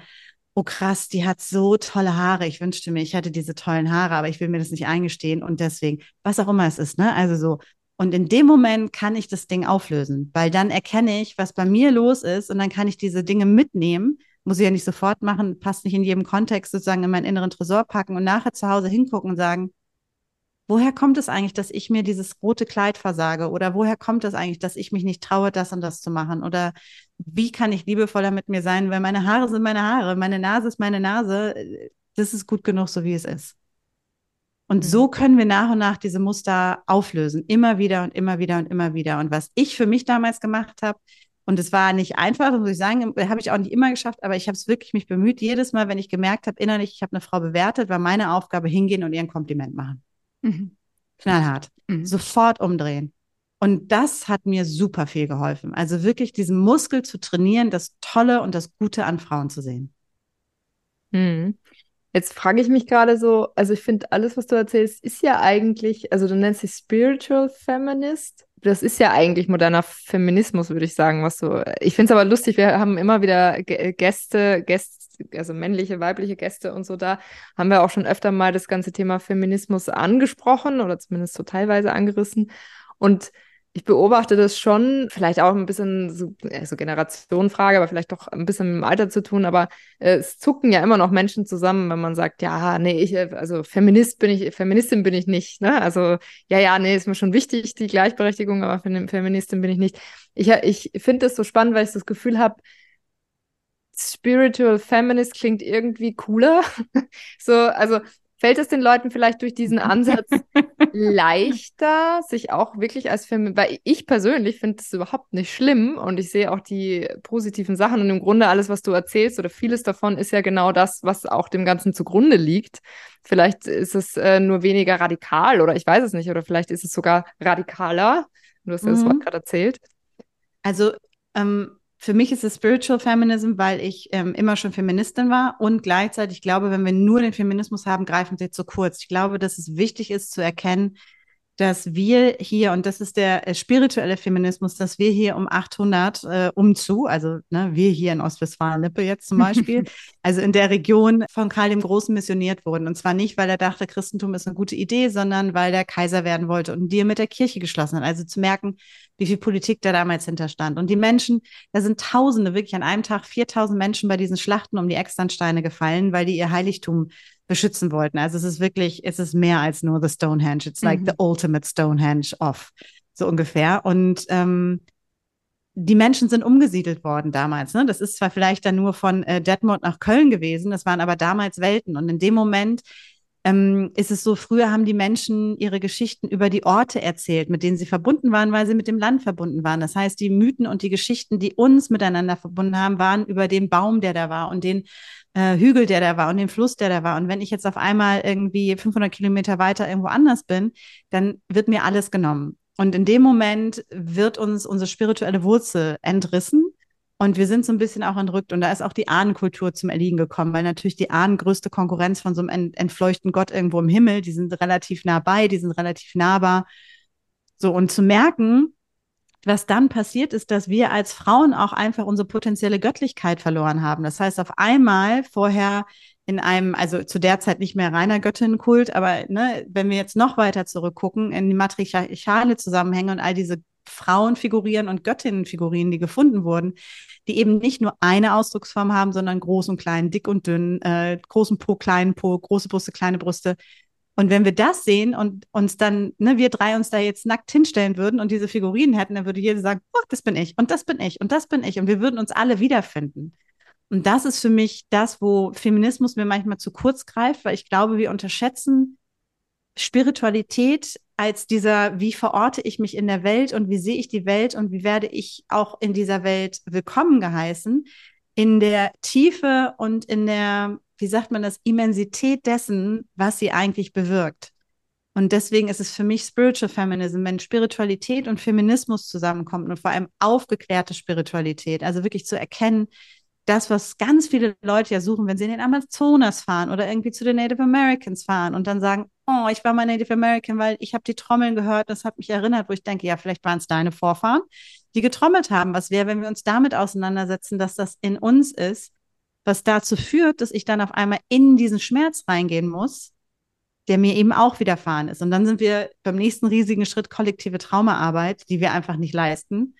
Speaker 4: oh krass, die hat so tolle Haare. Ich wünschte mir, ich hätte diese tollen Haare, aber ich will mir das nicht eingestehen und deswegen, was auch immer es ist, ne? Also so. Und in dem Moment kann ich das Ding auflösen, weil dann erkenne ich, was bei mir los ist und dann kann ich diese Dinge mitnehmen muss ich ja nicht sofort machen, passt nicht in jedem Kontext sozusagen in meinen inneren Tresor packen und nachher zu Hause hingucken und sagen, woher kommt es eigentlich, dass ich mir dieses rote Kleid versage? Oder woher kommt es eigentlich, dass ich mich nicht traue, das und das zu machen? Oder wie kann ich liebevoller mit mir sein? Weil meine Haare sind meine Haare, meine Nase ist meine Nase. Das ist gut genug, so wie es ist. Und mhm. so können wir nach und nach diese Muster auflösen, immer wieder und immer wieder und immer wieder. Und was ich für mich damals gemacht habe, und es war nicht einfach, muss ich sagen, habe ich auch nicht immer geschafft, aber ich habe es wirklich mich bemüht. Jedes Mal, wenn ich gemerkt habe, innerlich, ich habe eine Frau bewertet, war meine Aufgabe hingehen und ihr ein Kompliment machen. Mhm. Knallhart. Mhm. Sofort umdrehen. Und das hat mir super viel geholfen. Also wirklich diesen Muskel zu trainieren, das Tolle und das Gute an Frauen zu sehen.
Speaker 3: Mhm. Jetzt frage ich mich gerade so, also ich finde, alles, was du erzählst, ist ja eigentlich, also du nennst dich Spiritual Feminist das ist ja eigentlich moderner Feminismus, würde ich sagen, was so. Ich finde es aber lustig, wir haben immer wieder Gäste, Gäste, also männliche, weibliche Gäste und so da, haben wir auch schon öfter mal das ganze Thema Feminismus angesprochen oder zumindest so teilweise angerissen. Und ich beobachte das schon, vielleicht auch ein bisschen so, so Generationenfrage, aber vielleicht doch ein bisschen mit dem Alter zu tun, aber äh, es zucken ja immer noch Menschen zusammen, wenn man sagt, ja, nee, ich, äh, also Feminist bin ich, Feministin bin ich nicht, ne? Also, ja, ja, nee, ist mir schon wichtig, die Gleichberechtigung, aber Feministin bin ich nicht. Ich, ich finde das so spannend, weil ich das Gefühl habe, Spiritual Feminist klingt irgendwie cooler. so, also fällt es den Leuten vielleicht durch diesen Ansatz leichter, sich auch wirklich als Film, weil ich persönlich finde es überhaupt nicht schlimm und ich sehe auch die positiven Sachen und im Grunde alles, was du erzählst oder vieles davon ist ja genau das, was auch dem Ganzen zugrunde liegt. Vielleicht ist es äh, nur weniger radikal oder ich weiß es nicht oder vielleicht ist es sogar radikaler. Du hast ja mhm. das Wort gerade erzählt.
Speaker 4: Also ähm, für mich ist es Spiritual Feminism, weil ich ähm, immer schon Feministin war und gleichzeitig glaube, wenn wir nur den Feminismus haben, greifen sie zu kurz. Ich glaube, dass es wichtig ist zu erkennen, dass wir hier, und das ist der äh, spirituelle Feminismus, dass wir hier um 800 äh, umzu, also ne, wir hier in Ostwestfalen-Lippe jetzt zum Beispiel, also in der Region von Karl dem Großen missioniert wurden. Und zwar nicht, weil er dachte, Christentum ist eine gute Idee, sondern weil der Kaiser werden wollte und die mit der Kirche geschlossen hat. Also zu merken, wie viel Politik da damals hinterstand. Und die Menschen, da sind Tausende, wirklich an einem Tag 4000 Menschen bei diesen Schlachten um die Externsteine gefallen, weil die ihr Heiligtum beschützen wollten. Also es ist wirklich, es ist mehr als nur the Stonehenge. It's like mhm. the ultimate Stonehenge of, so ungefähr. Und ähm, die Menschen sind umgesiedelt worden damals. Ne? Das ist zwar vielleicht dann nur von äh, Detmold nach Köln gewesen, das waren aber damals Welten. Und in dem Moment ähm, ist es so, früher haben die Menschen ihre Geschichten über die Orte erzählt, mit denen sie verbunden waren, weil sie mit dem Land verbunden waren. Das heißt, die Mythen und die Geschichten, die uns miteinander verbunden haben, waren über den Baum, der da war und den äh, Hügel, der da war und den Fluss, der da war. Und wenn ich jetzt auf einmal irgendwie 500 Kilometer weiter irgendwo anders bin, dann wird mir alles genommen. Und in dem Moment wird uns unsere spirituelle Wurzel entrissen und wir sind so ein bisschen auch entrückt. Und da ist auch die Ahnenkultur zum Erliegen gekommen, weil natürlich die Ahnen größte Konkurrenz von so einem entfleuchten Gott irgendwo im Himmel, die sind relativ nah bei, die sind relativ nahbar. So, und zu merken, was dann passiert ist, dass wir als Frauen auch einfach unsere potenzielle Göttlichkeit verloren haben. Das heißt, auf einmal vorher in einem, also zu der Zeit nicht mehr reiner Göttinnenkult, aber ne, wenn wir jetzt noch weiter zurückgucken in die matriarchale Zusammenhänge und all diese Frauenfigurieren und Göttinnenfigurien, die gefunden wurden, die eben nicht nur eine Ausdrucksform haben, sondern groß und klein, dick und dünn, äh, großen Po, kleinen Po, große Brüste, kleine Brüste. Und wenn wir das sehen und uns dann, ne, wir drei uns da jetzt nackt hinstellen würden und diese Figurinen hätten, dann würde jeder sagen, oh, das bin ich und das bin ich und das bin ich und wir würden uns alle wiederfinden. Und das ist für mich das, wo Feminismus mir manchmal zu kurz greift, weil ich glaube, wir unterschätzen Spiritualität als dieser, wie verorte ich mich in der Welt und wie sehe ich die Welt und wie werde ich auch in dieser Welt willkommen geheißen, in der Tiefe und in der, wie sagt man das, Immensität dessen, was sie eigentlich bewirkt. Und deswegen ist es für mich Spiritual Feminism, wenn Spiritualität und Feminismus zusammenkommen und vor allem aufgeklärte Spiritualität, also wirklich zu erkennen, das, was ganz viele Leute ja suchen, wenn sie in den Amazonas fahren oder irgendwie zu den Native Americans fahren und dann sagen, oh, ich war mal Native American, weil ich habe die Trommeln gehört, das hat mich erinnert, wo ich denke, ja, vielleicht waren es deine Vorfahren, die getrommelt haben. Was wäre, wenn wir uns damit auseinandersetzen, dass das in uns ist, was dazu führt, dass ich dann auf einmal in diesen Schmerz reingehen muss, der mir eben auch widerfahren ist. Und dann sind wir beim nächsten riesigen Schritt kollektive Traumaarbeit, die wir einfach nicht leisten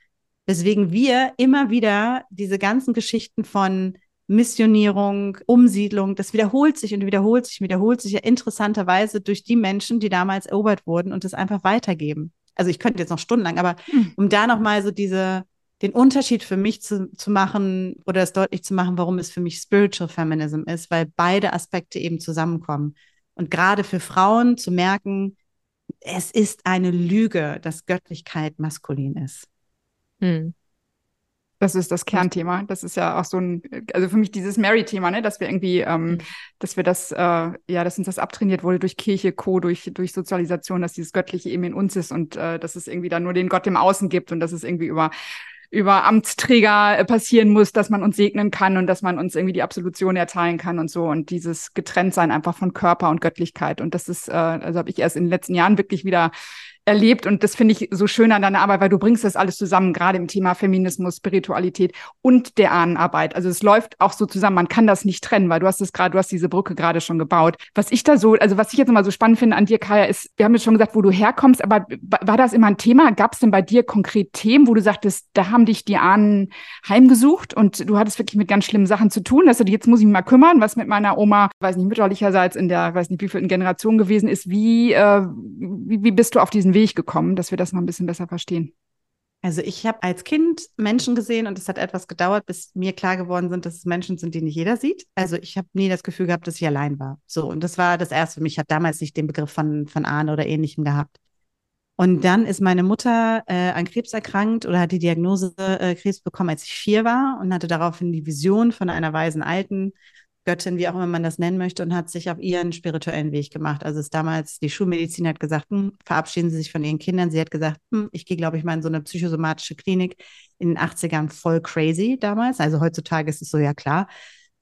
Speaker 4: Weswegen wir immer wieder diese ganzen Geschichten von Missionierung, Umsiedlung, das wiederholt sich und wiederholt sich, wiederholt sich ja interessanterweise durch die Menschen, die damals erobert wurden und das einfach weitergeben. Also ich könnte jetzt noch stundenlang, aber hm. um da nochmal so diese, den Unterschied für mich zu, zu machen oder es deutlich zu machen, warum es für mich Spiritual Feminism ist, weil beide Aspekte eben zusammenkommen. Und gerade für Frauen zu merken, es ist eine Lüge, dass Göttlichkeit maskulin ist.
Speaker 2: Hm. Das ist das Kernthema. Das ist ja auch so ein, also für mich dieses Mary-Thema, ne, dass wir irgendwie, ähm, mhm. dass wir das, äh, ja, dass uns das abtrainiert wurde durch Kirche, Co., durch, durch Sozialisation, dass dieses Göttliche eben in uns ist und äh, dass es irgendwie dann nur den Gott im Außen gibt und dass es irgendwie über über Amtsträger äh, passieren muss, dass man uns segnen kann und dass man uns irgendwie die Absolution erteilen kann und so. Und dieses Getrenntsein einfach von Körper und Göttlichkeit. Und das ist, äh, also habe ich erst in den letzten Jahren wirklich wieder erlebt und das finde ich so schön an deiner Arbeit, weil du bringst das alles zusammen, gerade im Thema Feminismus, Spiritualität und der Ahnenarbeit. Also es läuft auch so zusammen, man kann das nicht trennen, weil du hast es gerade, du hast diese Brücke gerade schon gebaut. Was ich da so, also was ich jetzt mal so spannend finde an dir, Kaya, ist, wir haben jetzt schon gesagt, wo du herkommst, aber war das immer ein Thema? Gab es denn bei dir konkret Themen, wo du sagtest, da haben dich die Ahnen heimgesucht und du hattest wirklich mit ganz schlimmen Sachen zu tun, dass du jetzt muss ich mich mal kümmern, was mit meiner Oma, weiß nicht, mütterlicherseits in der, weiß nicht, wie viel Generation gewesen ist, wie, äh, wie, wie bist du auf diesen Weg gekommen, dass wir das noch ein bisschen besser verstehen?
Speaker 4: Also ich habe als Kind Menschen gesehen und es hat etwas gedauert, bis mir klar geworden sind, dass es Menschen sind, die nicht jeder sieht. Also ich habe nie das Gefühl gehabt, dass ich allein war. So, und das war das Erste für mich. Ich habe damals nicht den Begriff von, von Ahne oder Ähnlichem gehabt. Und dann ist meine Mutter äh, an Krebs erkrankt oder hat die Diagnose äh, Krebs bekommen, als ich vier war und hatte daraufhin die Vision von einer weisen Alten, Göttin, wie auch immer man das nennen möchte, und hat sich auf ihren spirituellen Weg gemacht. Also ist damals, die Schulmedizin hat gesagt, hm, verabschieden Sie sich von Ihren Kindern. Sie hat gesagt, hm, ich gehe, glaube ich, mal in so eine psychosomatische Klinik in den 80ern voll crazy damals. Also heutzutage ist es so, ja klar.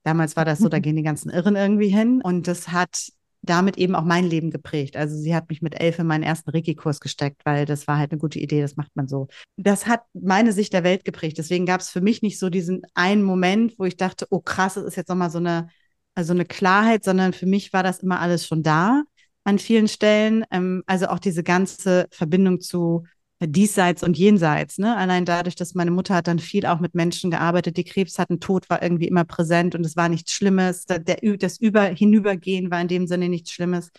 Speaker 4: Damals war das so, da gehen die ganzen Irren irgendwie hin. Und das hat damit eben auch mein Leben geprägt. Also sie hat mich mit elf in meinen ersten Reiki-Kurs gesteckt, weil das war halt eine gute Idee, das macht man so. Das hat meine Sicht der Welt geprägt. Deswegen gab es für mich nicht so diesen einen Moment, wo ich dachte, oh krass, es ist jetzt nochmal so eine, also eine Klarheit, sondern für mich war das immer alles schon da an vielen Stellen. Ähm, also auch diese ganze Verbindung zu diesseits und jenseits. Ne? Allein dadurch, dass meine Mutter hat dann viel auch mit Menschen gearbeitet, die Krebs hatten, Tod war irgendwie immer präsent und es war nichts Schlimmes. Der, das Über Hinübergehen war in dem Sinne nichts Schlimmes.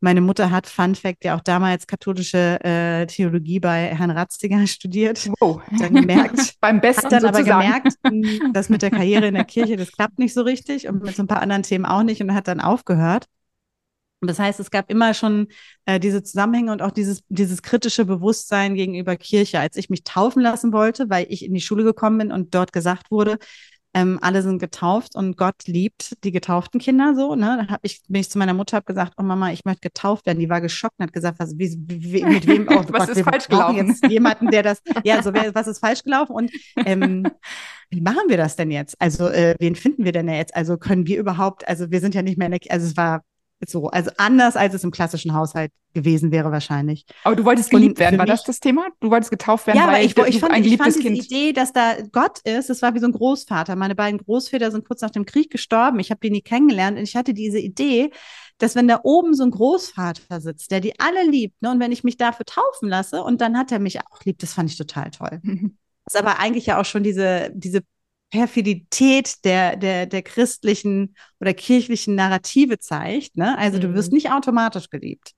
Speaker 4: Meine Mutter hat, Fun Fact, ja auch damals katholische äh, Theologie bei Herrn Ratzinger studiert.
Speaker 2: Wow.
Speaker 4: Dann gemerkt,
Speaker 2: beim Besten
Speaker 4: hat dann
Speaker 2: sozusagen.
Speaker 4: aber gemerkt, hm, dass mit der Karriere in der Kirche, das klappt nicht so richtig und mit so ein paar anderen Themen auch nicht und hat dann aufgehört. Das heißt, es gab immer schon äh, diese Zusammenhänge und auch dieses, dieses kritische Bewusstsein gegenüber Kirche. Als ich mich taufen lassen wollte, weil ich in die Schule gekommen bin und dort gesagt wurde, ähm, alle sind getauft und Gott liebt die getauften Kinder so. Ne? Dann hab ich, bin ich zu meiner Mutter hab gesagt, oh Mama, ich möchte getauft werden. Die war geschockt und hat gesagt, was, wie, wie, mit wem oh
Speaker 2: was Gott, ist falsch gelaufen?
Speaker 4: Jetzt jemanden, der das, ja, so wer, was ist falsch gelaufen? Und ähm, wie machen wir das denn jetzt? Also, äh, wen finden wir denn jetzt? Also können wir überhaupt, also wir sind ja nicht mehr in der, also es war so, also anders als es im klassischen Haushalt gewesen wäre wahrscheinlich.
Speaker 2: Aber du wolltest geliebt werden, war das das Thema? Du wolltest getauft werden,
Speaker 4: ja, weil ich, ich,
Speaker 2: fand,
Speaker 4: ein
Speaker 2: ich
Speaker 4: fand
Speaker 2: diese
Speaker 4: kind. Idee, dass da Gott ist, das war wie so ein Großvater. Meine beiden Großväter sind kurz nach dem Krieg gestorben. Ich habe die nie kennengelernt und ich hatte diese Idee, dass wenn da oben so ein Großvater sitzt, der die alle liebt, ne, und wenn ich mich dafür taufen lasse und dann hat er mich auch lieb, das fand ich total toll. Mhm. Das ist aber eigentlich ja auch schon diese, diese Perfidität der, der, der christlichen oder kirchlichen Narrative zeigt. Ne? Also mhm. du wirst mhm. nicht automatisch geliebt,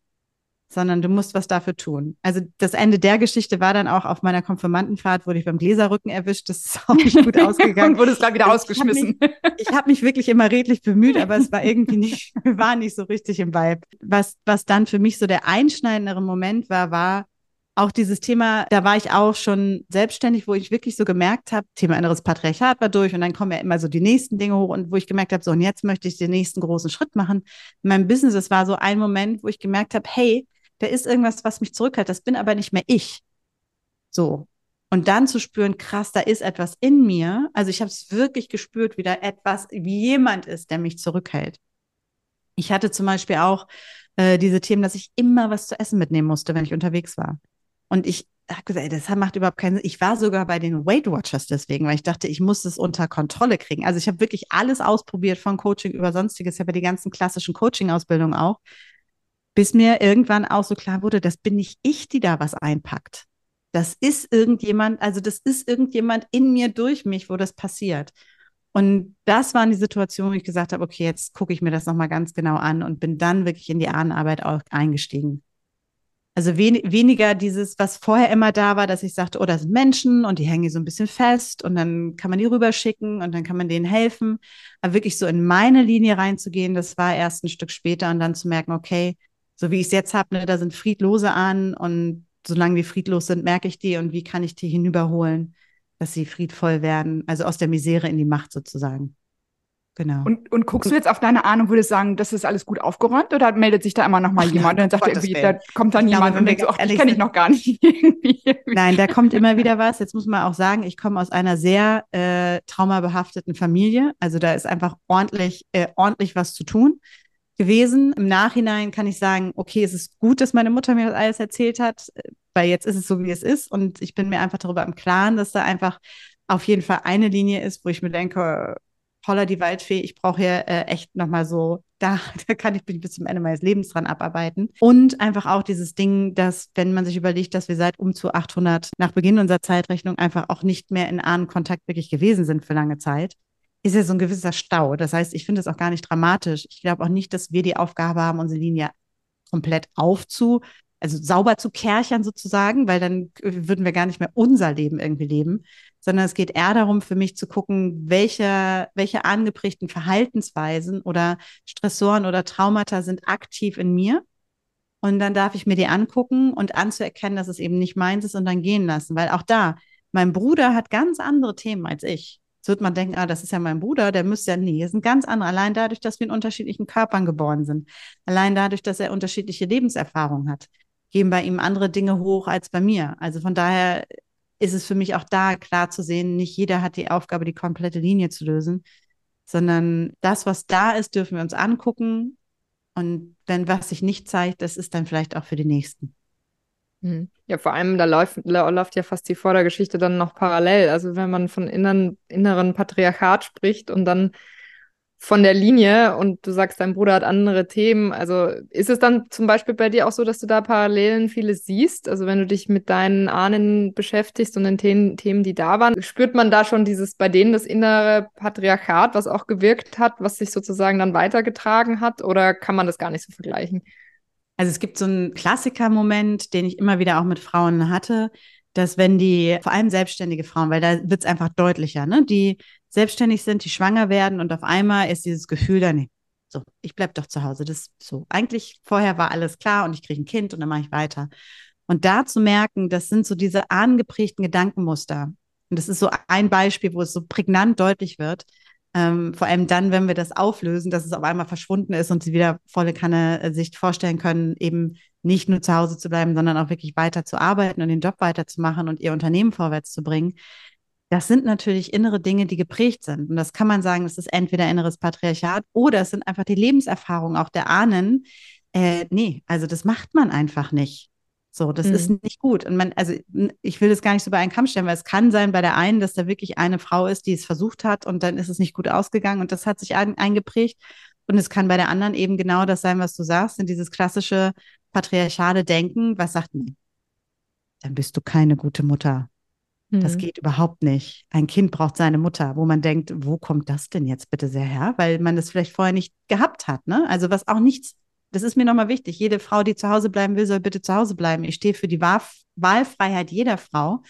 Speaker 4: sondern du musst was dafür tun. Also das Ende der Geschichte war dann auch auf meiner Konfirmandenfahrt, wurde ich beim Gläserrücken erwischt. Das ist auch nicht gut ausgegangen.
Speaker 2: Und wurde es gleich wieder also ausgeschmissen.
Speaker 4: Ich habe mich, hab mich, wirklich immer redlich bemüht, aber es war irgendwie nicht, wir waren nicht so richtig im Vibe. Was, was dann für mich so der einschneidendere Moment war, war, auch dieses Thema, da war ich auch schon selbstständig, wo ich wirklich so gemerkt habe, Thema inneres Patriarchat war durch und dann kommen ja immer so die nächsten Dinge hoch und wo ich gemerkt habe, so und jetzt möchte ich den nächsten großen Schritt machen. In meinem Business, es war so ein Moment, wo ich gemerkt habe, hey, da ist irgendwas, was mich zurückhält, das bin aber nicht mehr ich. So. Und dann zu spüren, krass, da ist etwas in mir. Also ich habe es wirklich gespürt, wie da etwas, wie jemand ist, der mich zurückhält. Ich hatte zum Beispiel auch äh, diese Themen, dass ich immer was zu essen mitnehmen musste, wenn ich unterwegs war. Und ich habe gesagt, ey, das macht überhaupt keinen Sinn. Ich war sogar bei den Weight Watchers deswegen, weil ich dachte, ich muss es unter Kontrolle kriegen. Also ich habe wirklich alles ausprobiert, von Coaching über sonstiges. Ich habe ja die ganzen klassischen Coaching-Ausbildungen auch, bis mir irgendwann auch so klar wurde, das bin nicht ich, die da was einpackt. Das ist irgendjemand, also das ist irgendjemand in mir durch mich, wo das passiert. Und das waren die Situationen, wo ich gesagt habe, okay, jetzt gucke ich mir das nochmal ganz genau an und bin dann wirklich in die Ahnenarbeit auch eingestiegen. Also wen weniger dieses, was vorher immer da war, dass ich sagte, oh, das sind Menschen und die hängen so ein bisschen fest und dann kann man die rüberschicken und dann kann man denen helfen. Aber wirklich so in meine Linie reinzugehen, das war erst ein Stück später und dann zu merken, okay, so wie ich es jetzt habe, ne, da sind Friedlose an und solange die friedlos sind, merke ich die und wie kann ich die hinüberholen, dass sie friedvoll werden, also aus der Misere in die Macht sozusagen. Genau.
Speaker 2: Und, und guckst du jetzt auf deine Ahnen und würdest sagen, das ist alles gut aufgeräumt oder meldet sich da immer noch mal Ach, jemand? und dann sagt irgendwie, da kommt dann jemand und denkt so, ach, das kenne ich noch gar nicht.
Speaker 4: Nein, da kommt immer wieder was. Jetzt muss man auch sagen, ich komme aus einer sehr äh, traumabehafteten Familie. Also da ist einfach ordentlich, äh, ordentlich was zu tun gewesen. Im Nachhinein kann ich sagen, okay, es ist gut, dass meine Mutter mir das alles erzählt hat, weil jetzt ist es so, wie es ist. Und ich bin mir einfach darüber im Klaren, dass da einfach auf jeden Fall eine Linie ist, wo ich mir denke, Holla die Waldfee, ich brauche hier äh, echt nochmal so, da, da kann ich bis zum Ende meines Lebens dran abarbeiten. Und einfach auch dieses Ding, dass, wenn man sich überlegt, dass wir seit um zu 800 nach Beginn unserer Zeitrechnung einfach auch nicht mehr in Ahnenkontakt wirklich gewesen sind für lange Zeit, ist ja so ein gewisser Stau. Das heißt, ich finde es auch gar nicht dramatisch. Ich glaube auch nicht, dass wir die Aufgabe haben, unsere Linie komplett aufzu also sauber zu kärchern sozusagen, weil dann würden wir gar nicht mehr unser Leben irgendwie leben, sondern es geht eher darum, für mich zu gucken, welche, welche angeprägten Verhaltensweisen oder Stressoren oder Traumata sind aktiv in mir. Und dann darf ich mir die angucken und anzuerkennen, dass es eben nicht meins ist und dann gehen lassen, weil auch da, mein Bruder hat ganz andere Themen als ich. Jetzt wird man denken, ah, das ist ja mein Bruder, der müsste ja, nee, das sind ganz andere. Allein dadurch, dass wir in unterschiedlichen Körpern geboren sind. Allein dadurch, dass er unterschiedliche Lebenserfahrungen hat gehen bei ihm andere Dinge hoch als bei mir. Also von daher ist es für mich auch da klar zu sehen, nicht jeder hat die Aufgabe, die komplette Linie zu lösen, sondern das, was da ist, dürfen wir uns angucken. Und wenn was sich nicht zeigt, das ist dann vielleicht auch für die Nächsten.
Speaker 3: Hm. Ja, vor allem, da läuft, läuft ja fast die Vordergeschichte dann noch parallel. Also wenn man von inneren, inneren Patriarchat spricht und dann von der Linie und du sagst, dein Bruder hat andere Themen. Also ist es dann zum Beispiel bei dir auch so, dass du da Parallelen vieles siehst? Also wenn du dich mit deinen Ahnen beschäftigst und den The Themen, die da waren, spürt man da schon dieses bei denen das innere Patriarchat, was auch gewirkt hat, was sich sozusagen dann weitergetragen hat? Oder kann man das gar nicht so vergleichen?
Speaker 4: Also es gibt so einen Klassiker-Moment, den ich immer wieder auch mit Frauen hatte, dass wenn die, vor allem selbstständige Frauen, weil da wird es einfach deutlicher, ne? Die selbstständig sind, die schwanger werden und auf einmal ist dieses Gefühl da, nee, so, ich bleib doch zu Hause. Das so. Eigentlich vorher war alles klar und ich kriege ein Kind und dann mache ich weiter. Und da zu merken, das sind so diese angeprägten Gedankenmuster. Und das ist so ein Beispiel, wo es so prägnant deutlich wird. Ähm, vor allem dann, wenn wir das auflösen, dass es auf einmal verschwunden ist und sie wieder volle Kanne äh, sich vorstellen können, eben nicht nur zu Hause zu bleiben, sondern auch wirklich weiter zu arbeiten und den Job weiterzumachen und ihr Unternehmen vorwärts zu bringen das sind natürlich innere Dinge, die geprägt sind. Und das kann man sagen, das ist entweder inneres Patriarchat oder es sind einfach die Lebenserfahrungen auch der Ahnen. Äh, nee, also das macht man einfach nicht. So, das mhm. ist nicht gut. Und man, also ich will das gar nicht so bei einen Kamm stellen, weil es kann sein bei der einen, dass da wirklich eine Frau ist, die es versucht hat und dann ist es nicht gut ausgegangen und das hat sich ein, eingeprägt. Und es kann bei der anderen eben genau das sein, was du sagst, sind dieses klassische patriarchale Denken, was sagt, nee, dann bist du keine gute Mutter. Das mhm. geht überhaupt nicht. Ein Kind braucht seine Mutter, wo man denkt, wo kommt das denn jetzt bitte sehr her? Weil man das vielleicht vorher nicht gehabt hat. Ne? Also was auch nichts, das ist mir nochmal wichtig. Jede Frau, die zu Hause bleiben will, soll bitte zu Hause bleiben. Ich stehe für die Wahl Wahlfreiheit jeder Frau.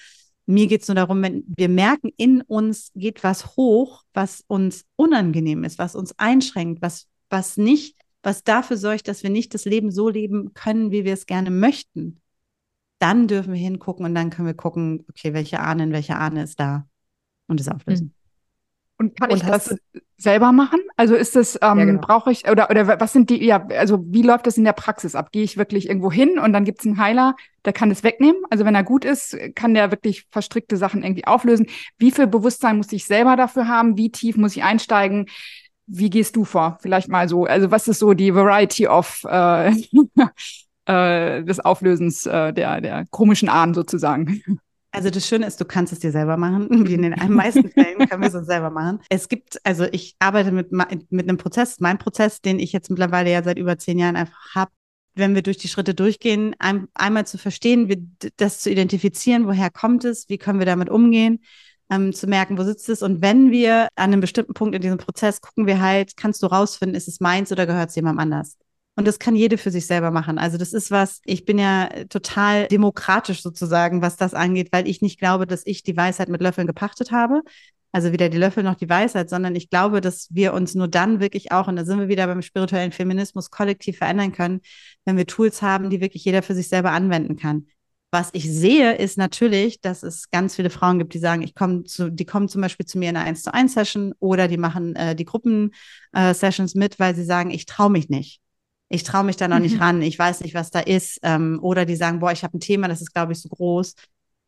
Speaker 4: Mir geht es nur darum, wenn wir merken, in uns geht was hoch, was uns unangenehm ist, was uns einschränkt, was, was nicht, was dafür sorgt, dass wir nicht das Leben so leben können, wie wir es gerne möchten dann dürfen wir hingucken und dann können wir gucken, okay, welche Ahnen, welche Ahne ist da und es auflösen.
Speaker 2: Mhm. Und kann und ich das selber machen? Also ist das, ähm, ja, genau. brauche ich, oder, oder was sind die, ja, also wie läuft das in der Praxis ab? Gehe ich wirklich irgendwo hin und dann gibt es einen Heiler, der kann es wegnehmen? Also wenn er gut ist, kann der wirklich verstrickte Sachen irgendwie auflösen? Wie viel Bewusstsein muss ich selber dafür haben? Wie tief muss ich einsteigen? Wie gehst du vor? Vielleicht mal so, also was ist so die Variety of äh, äh, des Auflösens äh, der, der komischen Ahnen sozusagen.
Speaker 4: Also das Schöne ist, du kannst es dir selber machen. Wie in den meisten Fällen können wir es uns selber machen. Es gibt, also ich arbeite mit, mit einem Prozess, mein Prozess, den ich jetzt mittlerweile ja seit über zehn Jahren einfach habe, wenn wir durch die Schritte durchgehen, ein, einmal zu verstehen, wie, das zu identifizieren, woher kommt es, wie können wir damit umgehen, ähm, zu merken, wo sitzt es. Und wenn wir an einem bestimmten Punkt in diesem Prozess gucken wir halt, kannst du rausfinden, ist es meins oder gehört es jemandem anders? Und das kann jede für sich selber machen. Also das ist was, ich bin ja total demokratisch sozusagen, was das angeht, weil ich nicht glaube, dass ich die Weisheit mit Löffeln gepachtet habe. Also weder die Löffel noch die Weisheit, sondern ich glaube, dass wir uns nur dann wirklich auch, und da sind wir wieder beim spirituellen Feminismus, kollektiv verändern können, wenn wir Tools haben, die wirklich jeder für sich selber anwenden kann. Was ich sehe, ist natürlich, dass es ganz viele Frauen gibt, die sagen, ich komme zu, die kommen zum Beispiel zu mir in einer 1 zu 1 Session oder die machen äh, die Gruppen-Sessions äh, mit, weil sie sagen, ich traue mich nicht ich traue mich da noch mhm. nicht ran, ich weiß nicht, was da ist. Ähm, oder die sagen, boah, ich habe ein Thema, das ist, glaube ich, so groß,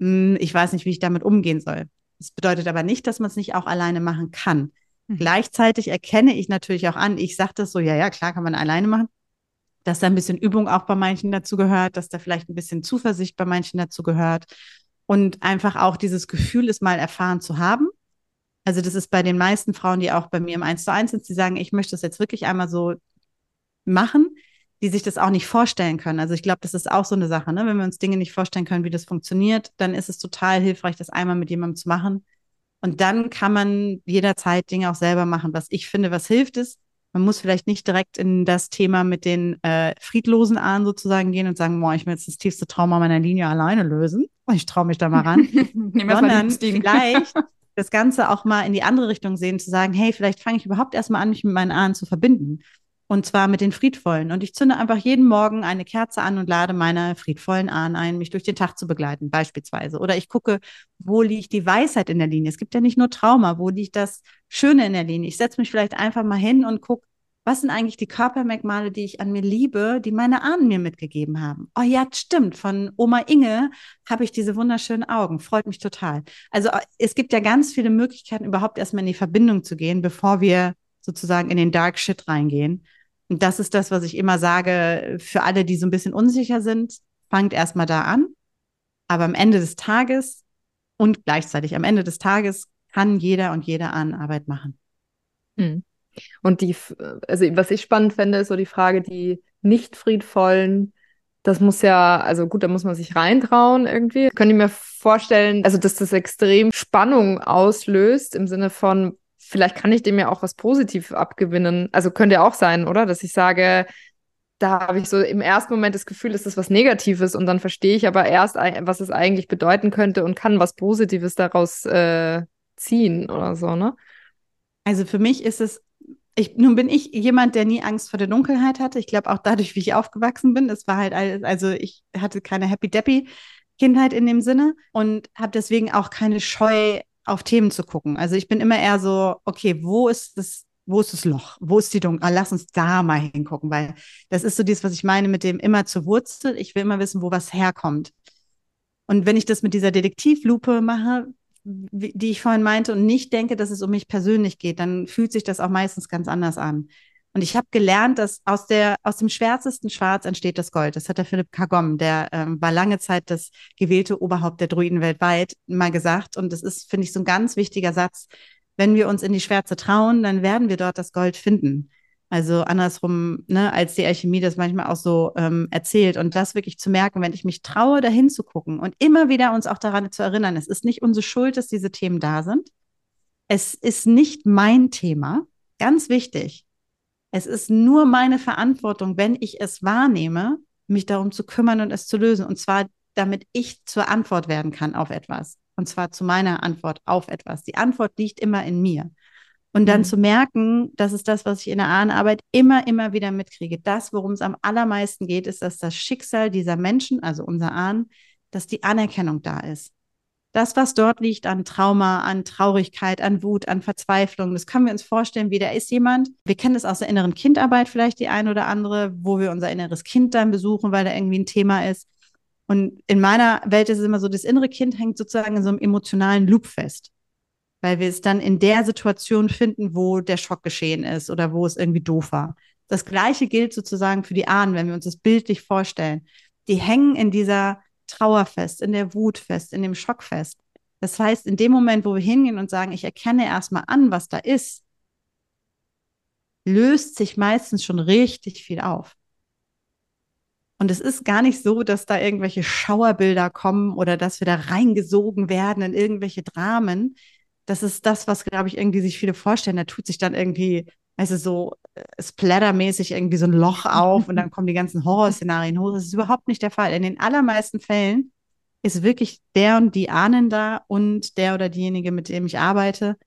Speaker 4: hm, ich weiß nicht, wie ich damit umgehen soll. Das bedeutet aber nicht, dass man es nicht auch alleine machen kann. Mhm. Gleichzeitig erkenne ich natürlich auch an, ich sage das so, ja, ja, klar kann man alleine machen, dass da ein bisschen Übung auch bei manchen dazu gehört, dass da vielleicht ein bisschen Zuversicht bei manchen dazu gehört und einfach auch dieses Gefühl ist mal erfahren zu haben. Also das ist bei den meisten Frauen, die auch bei mir im 1 zu 1 sind, die sagen, ich möchte das jetzt wirklich einmal so machen, die sich das auch nicht vorstellen können. Also ich glaube, das ist auch so eine Sache, ne? Wenn wir uns Dinge nicht vorstellen können, wie das funktioniert, dann ist es total hilfreich, das einmal mit jemandem zu machen. Und dann kann man jederzeit Dinge auch selber machen. Was ich finde, was hilft, ist, Man muss vielleicht nicht direkt in das Thema mit den äh, friedlosen Ahnen sozusagen gehen und sagen, boah, ich will jetzt das tiefste Trauma meiner Linie alleine lösen. Ich traue mich da mal ran. Sondern vielleicht das Ganze auch mal in die andere Richtung sehen, zu sagen, hey, vielleicht fange ich überhaupt erstmal an, mich mit meinen Ahnen zu verbinden. Und zwar mit den friedvollen. Und ich zünde einfach jeden Morgen eine Kerze an und lade meine friedvollen Ahnen ein, mich durch den Tag zu begleiten, beispielsweise. Oder ich gucke, wo liegt die Weisheit in der Linie? Es gibt ja nicht nur Trauma, wo liegt das Schöne in der Linie? Ich setze mich vielleicht einfach mal hin und gucke, was sind eigentlich die Körpermerkmale, die ich an mir liebe, die meine Ahnen mir mitgegeben haben? Oh ja, stimmt, von Oma Inge habe ich diese wunderschönen Augen, freut mich total. Also äh, es gibt ja ganz viele Möglichkeiten, überhaupt erstmal in die Verbindung zu gehen, bevor wir sozusagen in den Dark Shit reingehen. Und das ist das, was ich immer sage, für alle, die so ein bisschen unsicher sind, fangt erstmal da an. Aber am Ende des Tages und gleichzeitig am Ende des Tages kann jeder und jede an Arbeit machen.
Speaker 3: Hm. Und die, also was ich spannend fände, ist so die Frage, die nicht friedvollen, das muss ja, also gut, da muss man sich reintrauen irgendwie. Könnt ihr mir vorstellen, also dass das extrem Spannung auslöst im Sinne von, vielleicht kann ich dem ja auch was Positives abgewinnen. Also könnte ja auch sein, oder? Dass ich sage, da habe ich so im ersten Moment das Gefühl, ist das was Negatives und dann verstehe ich aber erst, was es eigentlich bedeuten könnte und kann was Positives daraus äh, ziehen oder so, ne?
Speaker 4: Also für mich ist es, ich, nun bin ich jemand, der nie Angst vor der Dunkelheit hatte. Ich glaube auch dadurch, wie ich aufgewachsen bin. Es war halt, also ich hatte keine Happy Deppy Kindheit in dem Sinne und habe deswegen auch keine Scheu auf Themen zu gucken. Also ich bin immer eher so, okay, wo ist das, wo ist das Loch? Wo ist die Dunkel? Ah, lass uns da mal hingucken, weil das ist so dieses, was ich meine mit dem immer zur Wurzel. Ich will immer wissen, wo was herkommt. Und wenn ich das mit dieser Detektivlupe mache, die ich vorhin meinte, und nicht denke, dass es um mich persönlich geht, dann fühlt sich das auch meistens ganz anders an. Und ich habe gelernt, dass aus, der, aus dem schwärzesten Schwarz entsteht das Gold. Das hat der Philipp Kagom, der ähm, war lange Zeit das gewählte Oberhaupt der Druiden weltweit, mal gesagt. Und das ist, finde ich, so ein ganz wichtiger Satz. Wenn wir uns in die Schwärze trauen, dann werden wir dort das Gold finden. Also andersrum, ne, als die Alchemie das manchmal auch so ähm, erzählt. Und das wirklich zu merken, wenn ich mich traue, dahin zu gucken und immer wieder uns auch daran zu erinnern, es ist nicht unsere Schuld, dass diese Themen da sind. Es ist nicht mein Thema. Ganz wichtig. Es ist nur meine Verantwortung, wenn ich es wahrnehme, mich darum zu kümmern und es zu lösen. Und zwar, damit ich zur Antwort werden kann auf etwas. Und zwar zu meiner Antwort auf etwas. Die Antwort liegt immer in mir. Und dann mhm. zu merken, das ist das, was ich in der Ahnenarbeit immer, immer wieder mitkriege. Das, worum es am allermeisten geht, ist, dass das Schicksal dieser Menschen, also unser Ahnen, dass die Anerkennung da ist das, was dort liegt an Trauma, an Traurigkeit, an Wut, an Verzweiflung, das können wir uns vorstellen, wie da ist jemand. Wir kennen das aus der inneren Kindarbeit vielleicht die ein oder andere, wo wir unser inneres Kind dann besuchen, weil da irgendwie ein Thema ist. Und in meiner Welt ist es immer so, das innere Kind hängt sozusagen in so einem emotionalen Loop fest, weil wir es dann in der Situation finden, wo der Schock geschehen ist oder wo es irgendwie doof war. Das Gleiche gilt sozusagen für die Ahnen, wenn wir uns das bildlich vorstellen. Die hängen in dieser Trauer fest, in der Wut fest, in dem Schock fest. Das heißt, in dem Moment, wo wir hingehen und sagen, ich erkenne erstmal an, was da ist, löst sich meistens schon richtig viel auf. Und es ist gar nicht so, dass da irgendwelche Schauerbilder kommen oder dass wir da reingesogen werden in irgendwelche Dramen. Das ist das, was, glaube ich, irgendwie sich viele vorstellen. Da tut sich dann irgendwie also so äh, splattermäßig irgendwie so ein Loch auf und dann kommen die ganzen Horrorszenarien hoch. Das ist überhaupt nicht der Fall. In den allermeisten Fällen ist wirklich der und die Ahnen da und der oder diejenige, mit dem ich arbeite.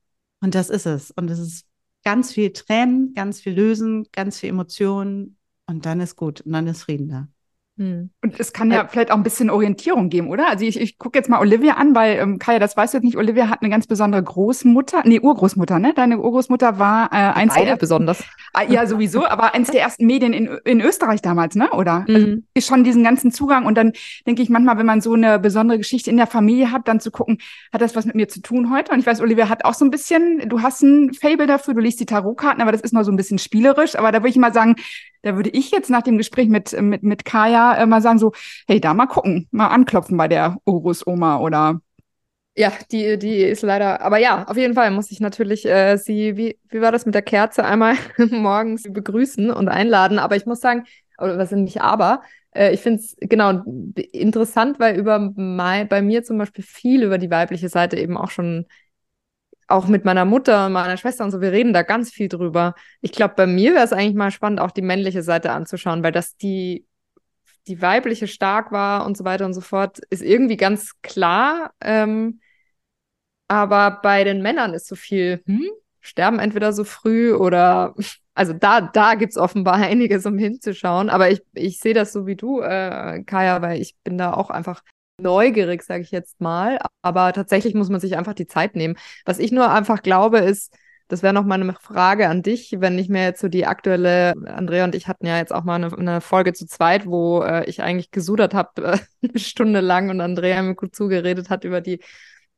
Speaker 4: Und das ist es. Und es ist ganz viel Tränen, ganz viel Lösen, ganz viel Emotionen und dann ist gut und dann ist Frieden da.
Speaker 2: Hm. Und es kann ja äh, vielleicht auch ein bisschen Orientierung geben, oder? Also ich, ich gucke jetzt mal Olivia an, weil, ähm, Kaya, das weißt du jetzt nicht, Olivia hat eine ganz besondere Großmutter, nee, Urgroßmutter, ne? Deine Urgroßmutter war äh, eins
Speaker 3: Beide der besonders.
Speaker 2: Ah, ja, sowieso, aber eins der ersten Medien in, in Österreich damals, ne? Oder? Mhm. Also, ist schon diesen ganzen Zugang und dann denke ich manchmal, wenn man so eine besondere Geschichte in der Familie hat, dann zu gucken, hat das was mit mir zu tun heute? Und ich weiß, Olivia hat auch so ein bisschen, du hast ein Fable dafür, du liest die Tarotkarten, aber das ist nur so ein bisschen spielerisch, aber da würde ich mal sagen, da würde ich jetzt nach dem Gespräch mit, mit, mit Kaya äh, mal sagen so, hey, da mal gucken, mal anklopfen bei der Urus-Oma oder
Speaker 3: ja, die, die ist leider, aber ja, auf jeden Fall muss ich natürlich äh, sie, wie, wie war das mit der Kerze, einmal morgens begrüßen und einladen. Aber ich muss sagen, oder was sind nicht aber, äh, ich finde es genau interessant, weil über mein, bei mir zum Beispiel viel über die weibliche Seite eben auch schon auch mit meiner Mutter und meiner Schwester und so, wir reden da ganz viel drüber. Ich glaube, bei mir wäre es eigentlich mal spannend, auch die männliche Seite anzuschauen, weil das die, die weibliche stark war und so weiter und so fort, ist irgendwie ganz klar. Ähm, aber bei den Männern ist so viel, hm, sterben entweder so früh oder, also da, da gibt es offenbar einiges, um hinzuschauen. Aber ich, ich sehe das so wie du, äh, Kaya, weil ich bin da auch einfach neugierig, sage ich jetzt mal. Aber tatsächlich muss man sich einfach die Zeit nehmen. Was ich nur einfach glaube, ist, das wäre noch mal eine Frage an dich, wenn ich mir jetzt so die aktuelle, Andrea und ich hatten ja jetzt auch mal eine, eine Folge zu zweit, wo äh, ich eigentlich gesudert habe, äh, eine Stunde lang und Andrea mir gut zugeredet hat über die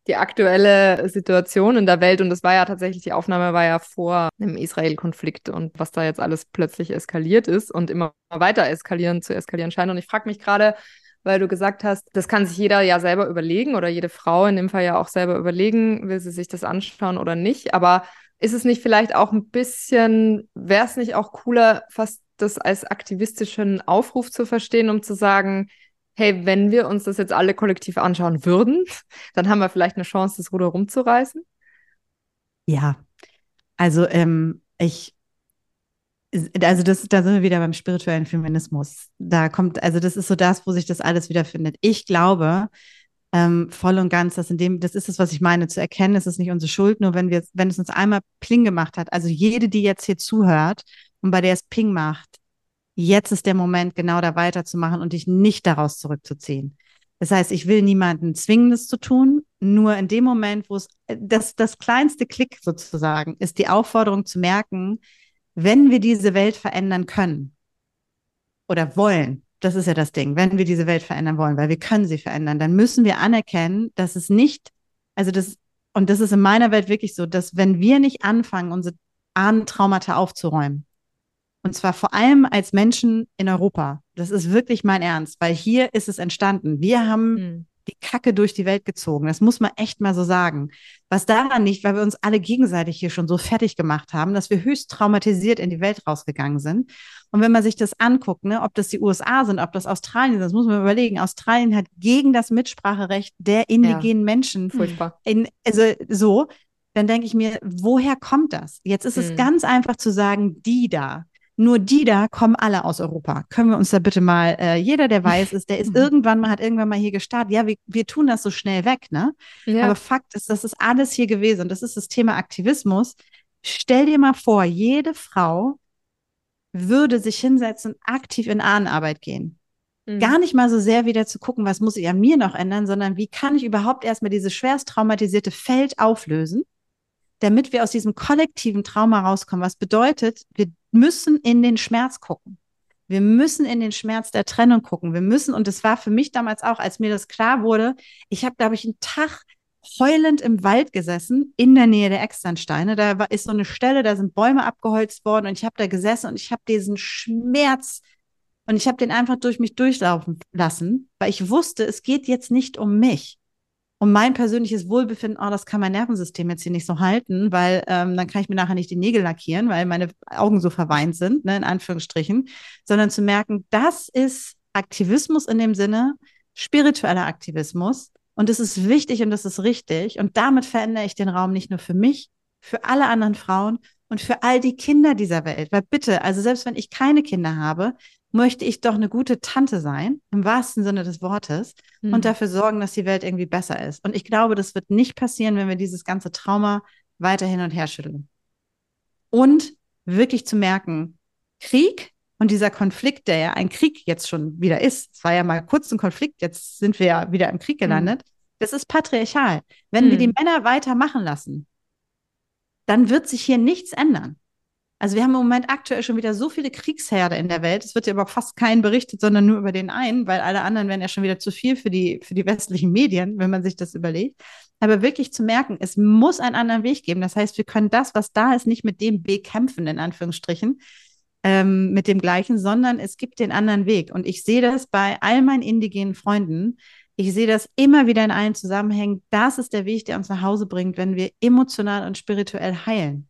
Speaker 3: die aktuelle Situation in der Welt. Und das war ja tatsächlich, die Aufnahme war ja vor dem Israel-Konflikt und was da jetzt alles plötzlich eskaliert ist und immer weiter eskalieren, zu eskalieren scheint. Und ich frage mich gerade, weil du gesagt hast, das kann sich jeder ja selber überlegen oder jede Frau in dem Fall ja auch selber überlegen, will sie sich das anschauen oder nicht. Aber ist es nicht vielleicht auch ein bisschen, wäre es nicht auch cooler, fast das als aktivistischen Aufruf zu verstehen, um zu sagen, hey, wenn wir uns das jetzt alle kollektiv anschauen würden, dann haben wir vielleicht eine Chance, das Ruder rumzureißen?
Speaker 4: Ja, also ähm, ich, also das, da sind wir wieder beim spirituellen Feminismus. Da kommt, also das ist so das, wo sich das alles wiederfindet. Ich glaube ähm, voll und ganz, dass in dem, das ist es, was ich meine, zu erkennen, es ist nicht unsere Schuld, nur wenn wir, wenn es uns einmal Pling gemacht hat. Also jede, die jetzt hier zuhört und bei der es Ping macht, jetzt ist der Moment, genau da weiterzumachen und dich nicht daraus zurückzuziehen. Das heißt, ich will niemanden zwingen, das zu tun. Nur in dem Moment, wo es das, das kleinste Klick sozusagen ist, die Aufforderung zu merken, wenn wir diese Welt verändern können oder wollen, das ist ja das Ding, wenn wir diese Welt verändern wollen, weil wir können sie verändern, dann müssen wir anerkennen, dass es nicht, also das, und das ist in meiner Welt wirklich so, dass wenn wir nicht anfangen, unsere Ahnentraumata aufzuräumen, und zwar vor allem als Menschen in Europa. Das ist wirklich mein Ernst, weil hier ist es entstanden. Wir haben mhm. Die Kacke durch die Welt gezogen. Das muss man echt mal so sagen. Was daran nicht, weil wir uns alle gegenseitig hier schon so fertig gemacht haben, dass wir höchst traumatisiert in die Welt rausgegangen sind. Und wenn man sich das anguckt, ne, ob das die USA sind, ob das Australien ist, das muss man überlegen. Australien hat gegen das Mitspracherecht der indigenen ja. Menschen.
Speaker 3: Furchtbar.
Speaker 4: In, also so, dann denke ich mir, woher kommt das? Jetzt ist mhm. es hm. ganz einfach zu sagen, die da. Nur die da kommen alle aus Europa. Können wir uns da bitte mal, äh, jeder, der weiß ist, der ist irgendwann mal, hat irgendwann mal hier gestartet. Ja, wir, wir tun das so schnell weg, ne? Ja. Aber Fakt ist, das ist alles hier gewesen. Und das ist das Thema Aktivismus. Stell dir mal vor, jede Frau würde sich hinsetzen und aktiv in Ahnenarbeit gehen. Mhm. Gar nicht mal so sehr wieder zu gucken, was muss ich an mir noch ändern, sondern wie kann ich überhaupt erstmal dieses schwerst traumatisierte Feld auflösen, damit wir aus diesem kollektiven Trauma rauskommen. Was bedeutet, wir müssen in den Schmerz gucken. Wir müssen in den Schmerz der Trennung gucken. Wir müssen, und das war für mich damals auch, als mir das klar wurde, ich habe, glaube ich, einen Tag heulend im Wald gesessen, in der Nähe der Externsteine. Da war, ist so eine Stelle, da sind Bäume abgeholzt worden und ich habe da gesessen und ich habe diesen Schmerz und ich habe den einfach durch mich durchlaufen lassen, weil ich wusste, es geht jetzt nicht um mich um mein persönliches Wohlbefinden, oh, das kann mein Nervensystem jetzt hier nicht so halten, weil ähm, dann kann ich mir nachher nicht die Nägel lackieren, weil meine Augen so verweint sind, ne, in Anführungsstrichen, sondern zu merken, das ist Aktivismus in dem Sinne, spiritueller Aktivismus und das ist wichtig und das ist richtig und damit verändere ich den Raum nicht nur für mich, für alle anderen Frauen und für all die Kinder dieser Welt. Weil bitte, also selbst wenn ich keine Kinder habe, möchte ich doch eine gute Tante sein, im wahrsten Sinne des Wortes, mhm. und dafür sorgen, dass die Welt irgendwie besser ist. Und ich glaube, das wird nicht passieren, wenn wir dieses ganze Trauma weiter hin und her schütteln. Und wirklich zu merken, Krieg und dieser Konflikt, der ja ein Krieg jetzt schon wieder ist, es war ja mal kurz ein Konflikt, jetzt sind wir ja wieder im Krieg mhm. gelandet, mhm. das ist patriarchal. Wenn mhm. wir die Männer weitermachen lassen, dann wird sich hier nichts ändern. Also wir haben im Moment aktuell schon wieder so viele Kriegsherde in der Welt. Es wird ja über fast keinen berichtet, sondern nur über den einen, weil alle anderen wären ja schon wieder zu viel für die, für die westlichen Medien, wenn man sich das überlegt. Aber wirklich zu merken, es muss einen anderen Weg geben. Das heißt, wir können das, was da ist, nicht mit dem bekämpfen, in Anführungsstrichen, ähm, mit dem gleichen, sondern es gibt den anderen Weg. Und ich sehe das bei all meinen indigenen Freunden. Ich sehe das immer wieder in allen Zusammenhängen. Das ist der Weg, der uns nach Hause bringt, wenn wir emotional und spirituell heilen.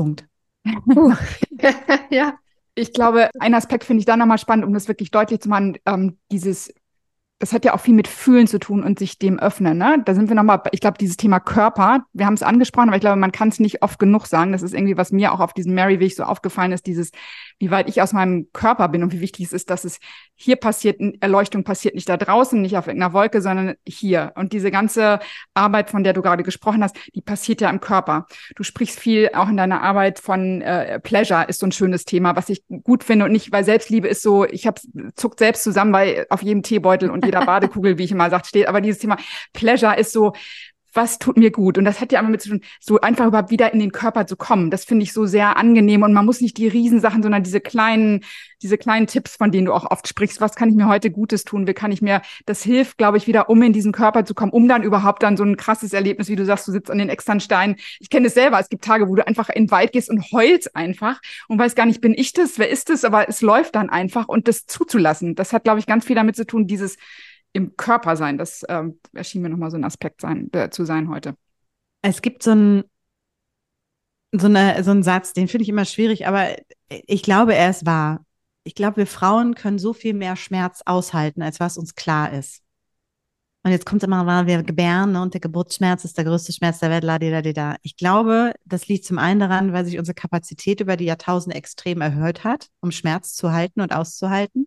Speaker 4: Punkt.
Speaker 2: ja. Ich glaube, ein Aspekt finde ich da nochmal spannend, um das wirklich deutlich zu machen, ähm, dieses das hat ja auch viel mit Fühlen zu tun und sich dem öffnen. Ne? Da sind wir nochmal, ich glaube, dieses Thema Körper, wir haben es angesprochen, aber ich glaube, man kann es nicht oft genug sagen. Das ist irgendwie, was mir auch auf diesem Mary-Weg so aufgefallen ist, dieses, wie weit ich aus meinem Körper bin und wie wichtig es ist, dass es hier passiert, Erleuchtung passiert nicht da draußen, nicht auf irgendeiner Wolke, sondern hier. Und diese ganze Arbeit, von der du gerade gesprochen hast, die passiert ja im Körper. Du sprichst viel auch in deiner Arbeit von äh, Pleasure, ist so ein schönes Thema, was ich gut finde und nicht, weil Selbstliebe ist so, ich habe zuckt selbst zusammen, weil auf jedem Teebeutel und jeder Badekugel, wie ich immer sagt, steht. Aber dieses Thema Pleasure ist so, was tut mir gut? Und das hat ja immer mit zu tun, so einfach überhaupt wieder in den Körper zu kommen. Das finde ich so sehr angenehm. Und man muss nicht die Riesensachen, sondern diese kleinen, diese kleinen Tipps, von denen du auch oft sprichst. Was kann ich mir heute Gutes tun? Wie kann ich mir, das hilft, glaube ich, wieder, um in diesen Körper zu kommen, um dann überhaupt dann so ein krasses Erlebnis, wie du sagst, du sitzt an den externen Steinen. Ich kenne es selber. Es gibt Tage, wo du einfach in den Wald gehst und heulst einfach und weißt gar nicht, bin ich das? Wer ist das? Aber es läuft dann einfach und das zuzulassen. Das hat, glaube ich, ganz viel damit zu tun, dieses, im Körper sein. Das ähm, erschien mir nochmal so ein Aspekt sein, äh, zu sein heute.
Speaker 4: Es gibt so ein so, eine, so einen Satz, den finde ich immer schwierig, aber ich glaube, er ist wahr. Ich glaube, wir Frauen können so viel mehr Schmerz aushalten, als was uns klar ist. Und jetzt kommt immer, weil wir gebären ne, und der Geburtsschmerz ist der größte Schmerz der Welt, ladidadida. Ich glaube, das liegt zum einen daran, weil sich unsere Kapazität über die Jahrtausende extrem erhöht hat, um Schmerz zu halten und auszuhalten.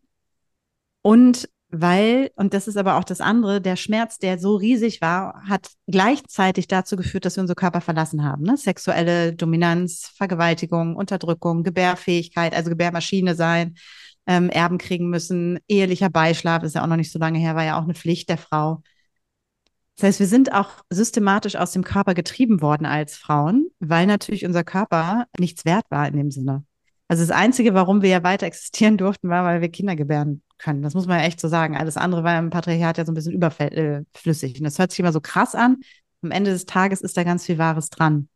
Speaker 4: Und weil, und das ist aber auch das andere, der Schmerz, der so riesig war, hat gleichzeitig dazu geführt, dass wir unseren Körper verlassen haben. Ne? Sexuelle Dominanz, Vergewaltigung, Unterdrückung, Gebärfähigkeit, also Gebärmaschine sein, ähm, Erben kriegen müssen, ehelicher Beischlaf, ist ja auch noch nicht so lange her, war ja auch eine Pflicht der Frau. Das heißt, wir sind auch systematisch aus dem Körper getrieben worden als Frauen, weil natürlich unser Körper nichts wert war in dem Sinne. Also das Einzige, warum wir ja weiter existieren durften, war, weil wir Kinder gebären können. Das muss man ja echt so sagen. Alles andere war im Patriarchat ja so ein bisschen überflüssig. Und das hört sich immer so krass an. Am Ende des Tages ist da ganz viel Wahres dran.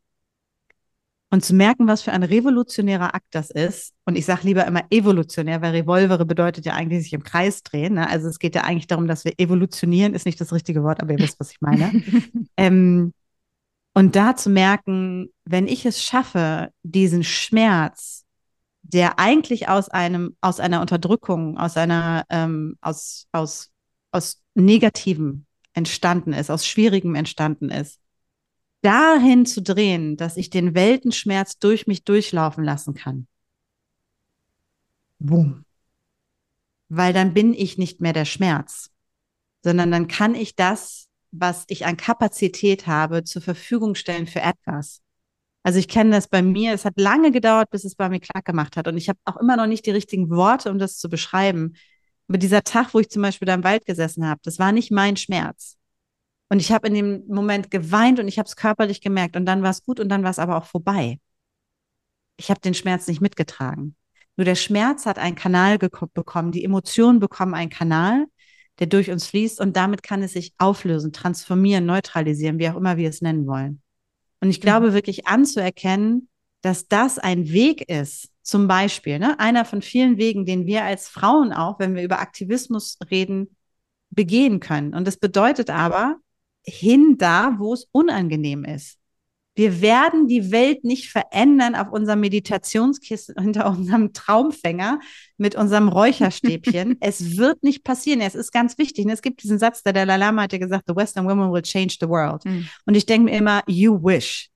Speaker 4: Und zu merken, was für ein revolutionärer Akt das ist, und ich sage lieber immer evolutionär, weil Revolvere bedeutet ja eigentlich sich im Kreis drehen. Ne? Also es geht ja eigentlich darum, dass wir evolutionieren, ist nicht das richtige Wort, aber ihr wisst, was ich meine. ähm, und da zu merken, wenn ich es schaffe, diesen Schmerz der eigentlich aus einem, aus einer Unterdrückung, aus einer, ähm, aus, aus, aus Negativem entstanden ist, aus Schwierigem entstanden ist, dahin zu drehen, dass ich den Weltenschmerz durch mich durchlaufen lassen kann. Boom. Weil dann bin ich nicht mehr der Schmerz, sondern dann kann ich das, was ich an Kapazität habe, zur Verfügung stellen für etwas. Also ich kenne das bei mir. Es hat lange gedauert, bis es bei mir klar gemacht hat. Und ich habe auch immer noch nicht die richtigen Worte, um das zu beschreiben. Aber dieser Tag, wo ich zum Beispiel da im Wald gesessen habe, das war nicht mein Schmerz. Und ich habe in dem Moment geweint und ich habe es körperlich gemerkt. Und dann war es gut und dann war es aber auch vorbei. Ich habe den Schmerz nicht mitgetragen. Nur der Schmerz hat einen Kanal bekommen, die Emotionen bekommen einen Kanal, der durch uns fließt und damit kann es sich auflösen, transformieren, neutralisieren, wie auch immer wir es nennen wollen. Und ich glaube wirklich anzuerkennen, dass das ein Weg ist, zum Beispiel, ne, einer von vielen Wegen, den wir als Frauen auch, wenn wir über Aktivismus reden, begehen können. Und das bedeutet aber hin da, wo es unangenehm ist. Wir werden die Welt nicht verändern auf unserem Meditationskissen hinter unserem Traumfänger mit unserem Räucherstäbchen. es wird nicht passieren. Es ist ganz wichtig. Und es gibt diesen Satz, der Dalai Lama hat ja gesagt, the Western woman will change the world. Mhm. Und ich denke mir immer, you wish.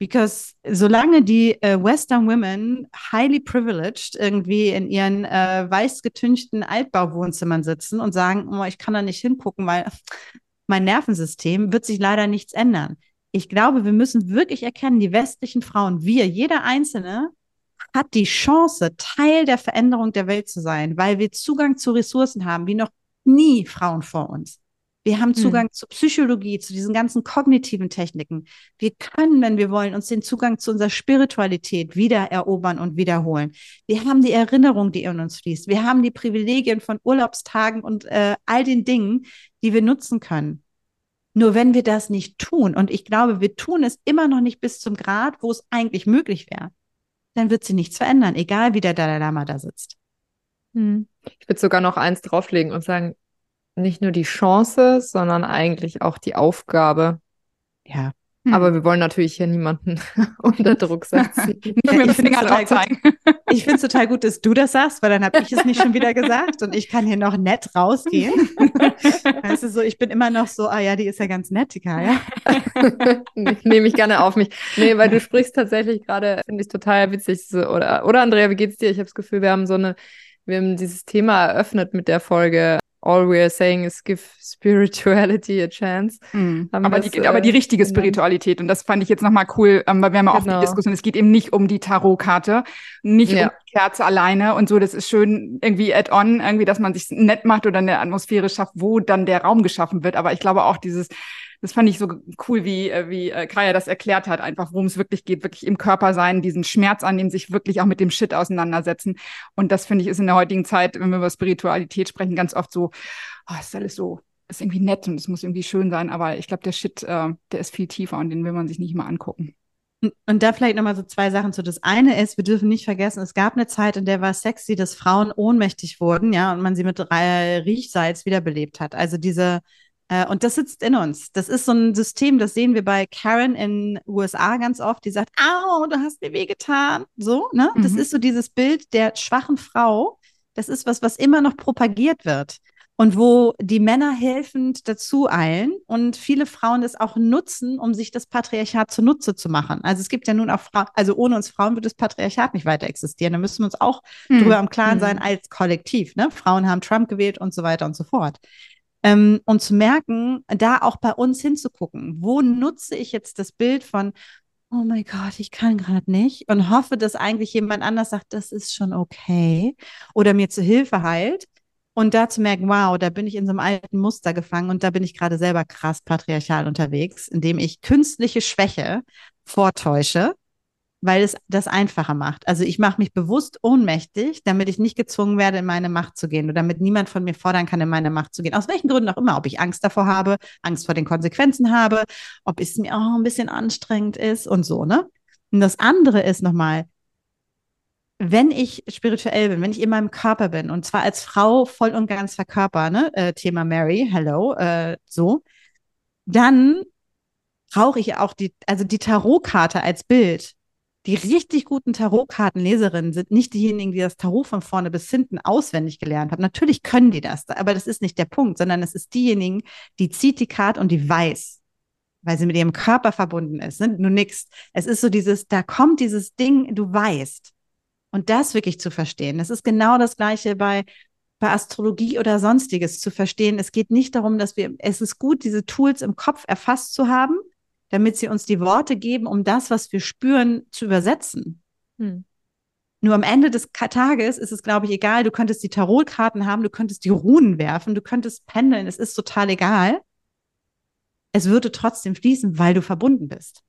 Speaker 4: Because solange die äh, Western Women highly privileged irgendwie in ihren äh, weiß getünchten Altbauwohnzimmern sitzen und sagen, oh, ich kann da nicht hingucken, weil mein Nervensystem wird sich leider nichts ändern ich glaube, wir müssen wirklich erkennen, die westlichen Frauen, wir, jeder Einzelne, hat die Chance, Teil der Veränderung der Welt zu sein, weil wir Zugang zu Ressourcen haben, wie noch nie Frauen vor uns. Wir haben Zugang hm. zu Psychologie, zu diesen ganzen kognitiven Techniken. Wir können, wenn wir wollen, uns den Zugang zu unserer Spiritualität wieder erobern und wiederholen. Wir haben die Erinnerung, die in uns fließt. Wir haben die Privilegien von Urlaubstagen und äh, all den Dingen, die wir nutzen können. Nur wenn wir das nicht tun, und ich glaube, wir tun es immer noch nicht bis zum Grad, wo es eigentlich möglich wäre, dann wird sie nichts verändern, egal wie der Dalai Lama da sitzt.
Speaker 3: Hm. Ich würde sogar noch eins drauflegen und sagen, nicht nur die Chance, sondern eigentlich auch die Aufgabe.
Speaker 4: Ja.
Speaker 3: Hm. Aber wir wollen natürlich hier niemanden unter Druck setzen.
Speaker 4: nicht mit dem Finger drauf zeigen. Ich finde es total gut, dass du das sagst, weil dann habe ich es nicht schon wieder gesagt und ich kann hier noch nett rausgehen. weißt du, so, ich bin immer noch so, ah ja, die ist ja ganz nett, die Kaya.
Speaker 3: Nehme ich gerne auf mich. Nee, weil du sprichst tatsächlich gerade, finde ich total witzig. So, oder, oder Andrea, wie geht's dir? Ich habe das Gefühl, wir haben so eine, wir haben dieses Thema eröffnet mit der Folge all we are saying is give spirituality a chance.
Speaker 2: Mhm. Aber, das, die, aber die richtige Spiritualität. Und das fand ich jetzt nochmal cool, ähm, weil wir haben ja genau. auch die Diskussion, es geht eben nicht um die Tarotkarte, nicht ja. um die Kerze alleine und so. Das ist schön irgendwie add-on, irgendwie, dass man sich nett macht oder eine Atmosphäre schafft, wo dann der Raum geschaffen wird. Aber ich glaube auch dieses das fand ich so cool, wie, äh, wie äh, Kaya das erklärt hat, einfach worum es wirklich geht, wirklich im Körper sein, diesen Schmerz annehmen, sich wirklich auch mit dem Shit auseinandersetzen. Und das finde ich ist in der heutigen Zeit, wenn wir über Spiritualität sprechen, ganz oft so, oh, ist alles so, ist irgendwie nett und es muss irgendwie schön sein, aber ich glaube, der Shit, äh, der ist viel tiefer und den will man sich nicht mal angucken.
Speaker 4: Und da vielleicht nochmal so zwei Sachen zu. Das eine ist, wir dürfen nicht vergessen, es gab eine Zeit, in der war sexy, dass Frauen ohnmächtig wurden, ja, und man sie mit Riechsalz wiederbelebt hat. Also diese und das sitzt in uns. Das ist so ein System, das sehen wir bei Karen in USA ganz oft, die sagt, au, du hast mir wehgetan. So, ne? Mhm. Das ist so dieses Bild der schwachen Frau. Das ist was, was immer noch propagiert wird. Und wo die Männer helfend dazu eilen und viele Frauen das auch nutzen, um sich das Patriarchat zunutze zu machen. Also es gibt ja nun auch Frauen, also ohne uns Frauen wird das Patriarchat nicht weiter existieren. Da müssen wir uns auch mhm. drüber im Klaren sein mhm. als Kollektiv. Ne? Frauen haben Trump gewählt und so weiter und so fort. Ähm, und zu merken, da auch bei uns hinzugucken, wo nutze ich jetzt das Bild von, oh mein Gott, ich kann gerade nicht und hoffe, dass eigentlich jemand anders sagt, das ist schon okay oder mir zu Hilfe heilt. Und da zu merken, wow, da bin ich in so einem alten Muster gefangen und da bin ich gerade selber krass patriarchal unterwegs, indem ich künstliche Schwäche vortäusche weil es das einfacher macht. Also ich mache mich bewusst ohnmächtig, damit ich nicht gezwungen werde, in meine Macht zu gehen oder damit niemand von mir fordern kann, in meine Macht zu gehen. Aus welchen Gründen auch immer, ob ich Angst davor habe, Angst vor den Konsequenzen habe, ob es mir auch ein bisschen anstrengend ist und so, ne? Und das andere ist nochmal, wenn ich spirituell bin, wenn ich in meinem Körper bin und zwar als Frau voll und ganz verkörper, ne? Äh, Thema Mary, hello, äh, so, dann brauche ich auch die, also die Tarotkarte als Bild die richtig guten Tarotkartenleserinnen sind nicht diejenigen, die das Tarot von vorne bis hinten auswendig gelernt haben. Natürlich können die das, aber das ist nicht der Punkt, sondern es ist diejenigen, die zieht die Karte und die weiß, weil sie mit ihrem Körper verbunden ist. Ne? Du nix. Es ist so dieses, da kommt dieses Ding, du weißt. Und das wirklich zu verstehen. Das ist genau das Gleiche bei bei Astrologie oder sonstiges zu verstehen. Es geht nicht darum, dass wir, es ist gut, diese Tools im Kopf erfasst zu haben, damit sie uns die Worte geben, um das, was wir spüren, zu übersetzen. Hm. Nur am Ende des Tages ist es, glaube ich, egal. Du könntest die Tarotkarten haben, du könntest die Runen werfen, du könntest pendeln, es ist total egal. Es würde trotzdem fließen, weil du verbunden bist.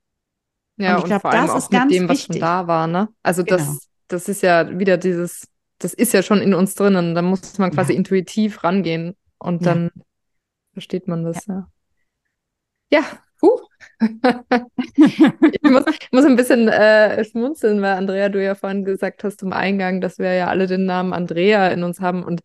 Speaker 3: Ja, und ich glaube, das ist ganz dem, was wichtig. schon da war, ne? Also genau. das, das ist ja wieder dieses, das ist ja schon in uns drinnen. Da muss man quasi ja. intuitiv rangehen und dann ja. versteht man das, ja. Ja, Puh. ich muss, muss ein bisschen äh, schmunzeln, weil Andrea, du ja vorhin gesagt hast zum Eingang, dass wir ja alle den Namen Andrea in uns haben. Und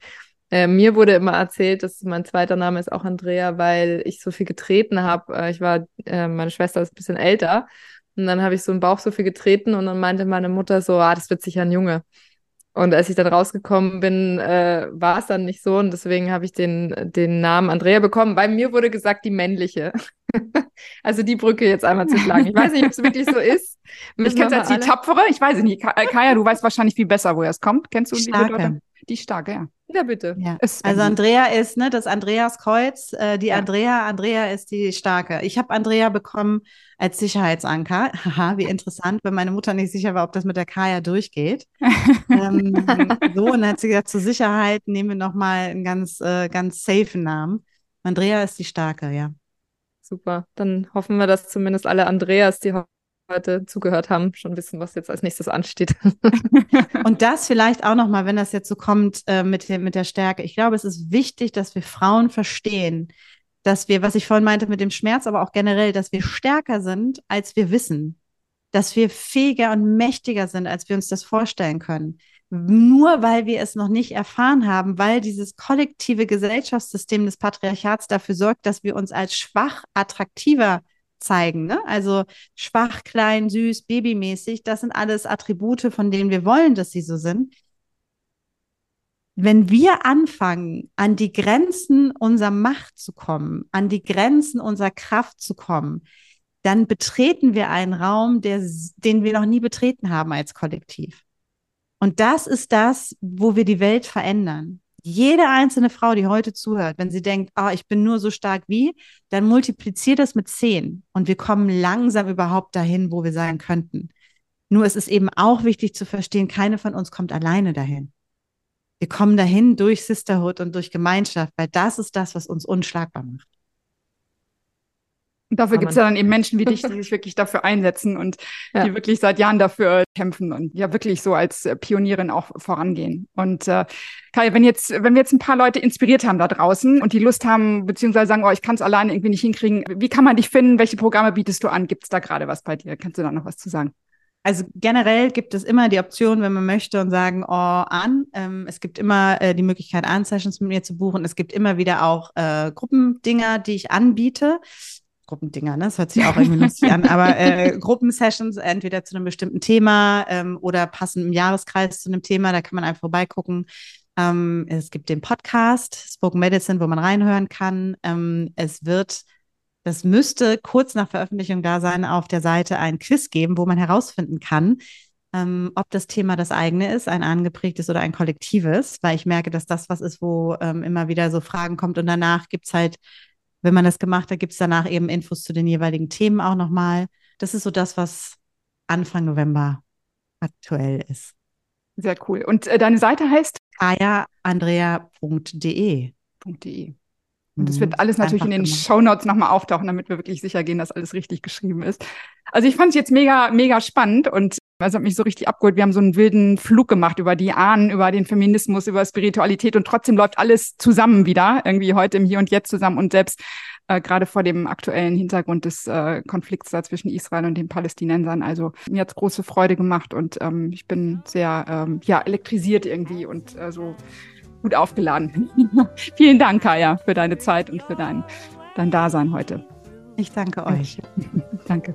Speaker 3: äh, mir wurde immer erzählt, dass mein zweiter Name ist auch Andrea, weil ich so viel getreten habe. Äh, ich war, äh, meine Schwester ist ein bisschen älter. Und dann habe ich so im Bauch so viel getreten und dann meinte meine Mutter so, ah, das wird sicher ein Junge. Und als ich dann rausgekommen bin, äh, war es dann nicht so und deswegen habe ich den, den Namen Andrea bekommen. Bei mir wurde gesagt, die männliche. also die Brücke jetzt einmal zu schlagen. Ich weiß nicht, ob es wirklich so ist.
Speaker 2: ich kenne jetzt die Tapfere. Ich weiß es nicht. Äh, Kaya, du weißt wahrscheinlich viel besser, woher es kommt. Kennst du
Speaker 4: die Starke.
Speaker 2: Die Starke, ja.
Speaker 3: Ja, bitte.
Speaker 4: Ja. Also Andrea ist ne, das Andreaskreuz, äh, die ja. Andrea, Andrea ist die Starke. Ich habe Andrea bekommen als Sicherheitsanker. Haha, wie interessant, wenn meine Mutter nicht sicher war, ob das mit der Kaya durchgeht. ähm, so, und dann hat sie gesagt, zur Sicherheit nehmen wir nochmal einen ganz, äh, ganz safen Namen. Andrea ist die Starke, ja.
Speaker 3: Super. Dann hoffen wir, dass zumindest alle Andreas, die heute zugehört haben, schon wissen, was jetzt als nächstes ansteht.
Speaker 4: und das vielleicht auch nochmal, wenn das jetzt so kommt äh, mit, mit der Stärke. Ich glaube, es ist wichtig, dass wir Frauen verstehen, dass wir, was ich vorhin meinte mit dem Schmerz, aber auch generell, dass wir stärker sind, als wir wissen. Dass wir fähiger und mächtiger sind, als wir uns das vorstellen können. Nur weil wir es noch nicht erfahren haben, weil dieses kollektive Gesellschaftssystem des Patriarchats dafür sorgt, dass wir uns als schwach attraktiver zeigen. Ne? Also schwach, klein, süß, babymäßig, das sind alles Attribute, von denen wir wollen, dass sie so sind. Wenn wir anfangen, an die Grenzen unserer Macht zu kommen, an die Grenzen unserer Kraft zu kommen, dann betreten wir einen Raum, der, den wir noch nie betreten haben als Kollektiv. Und das ist das, wo wir die Welt verändern. Jede einzelne Frau, die heute zuhört, wenn sie denkt, ah, ich bin nur so stark wie, dann multipliziert das mit zehn und wir kommen langsam überhaupt dahin, wo wir sein könnten. Nur es ist eben auch wichtig zu verstehen, keine von uns kommt alleine dahin. Wir kommen dahin durch Sisterhood und durch Gemeinschaft, weil das ist das, was uns unschlagbar macht.
Speaker 2: Und dafür gibt es ja dann eben Menschen wie dich, die sich wirklich dafür einsetzen und ja. die wirklich seit Jahren dafür kämpfen und ja wirklich so als äh, Pionierin auch vorangehen. Und äh, Kai, wenn jetzt, wenn wir jetzt ein paar Leute inspiriert haben da draußen und die Lust haben, beziehungsweise sagen, oh, ich kann es alleine irgendwie nicht hinkriegen, wie kann man dich finden? Welche Programme bietest du an? Gibt es da gerade was bei dir? Kannst du da noch was zu sagen?
Speaker 4: Also generell gibt es immer die Option, wenn man möchte und sagen, oh, an. Ähm, es gibt immer äh, die Möglichkeit, An-Sessions mit mir zu buchen. Es gibt immer wieder auch äh, Gruppendinger, die ich anbiete. Gruppendinger, ne? Das hört sich auch irgendwie lustig an, aber äh, Gruppensessions entweder zu einem bestimmten Thema ähm, oder passend im Jahreskreis zu einem Thema, da kann man einfach vorbeigucken. Ähm, es gibt den Podcast Spoken Medicine, wo man reinhören kann. Ähm, es wird, das müsste kurz nach Veröffentlichung da sein, auf der Seite ein Quiz geben, wo man herausfinden kann, ähm, ob das Thema das eigene ist, ein angeprägtes oder ein kollektives, weil ich merke, dass das was ist, wo ähm, immer wieder so Fragen kommt und danach gibt es halt wenn man das gemacht hat, gibt es danach eben Infos zu den jeweiligen Themen auch nochmal. Das ist so das, was Anfang November aktuell ist.
Speaker 2: Sehr cool. Und äh, deine Seite heißt?
Speaker 4: ayaandrea.de.
Speaker 2: .de. Und das wird mhm. alles natürlich in den Show Notes nochmal auftauchen, damit wir wirklich sicher gehen, dass alles richtig geschrieben ist. Also ich fand es jetzt mega, mega spannend und es hat mich so richtig abgeholt. Wir haben so einen wilden Flug gemacht über die Ahnen, über den Feminismus, über Spiritualität und trotzdem läuft alles zusammen wieder, irgendwie heute im Hier und Jetzt zusammen und selbst äh, gerade vor dem aktuellen Hintergrund des äh, Konflikts da zwischen Israel und den Palästinensern. Also mir hat große Freude gemacht und ähm, ich bin sehr ähm, ja, elektrisiert irgendwie und äh, so gut aufgeladen. Vielen Dank, Kaya, für deine Zeit und für dein, dein Dasein heute.
Speaker 4: Ich danke euch.
Speaker 2: danke.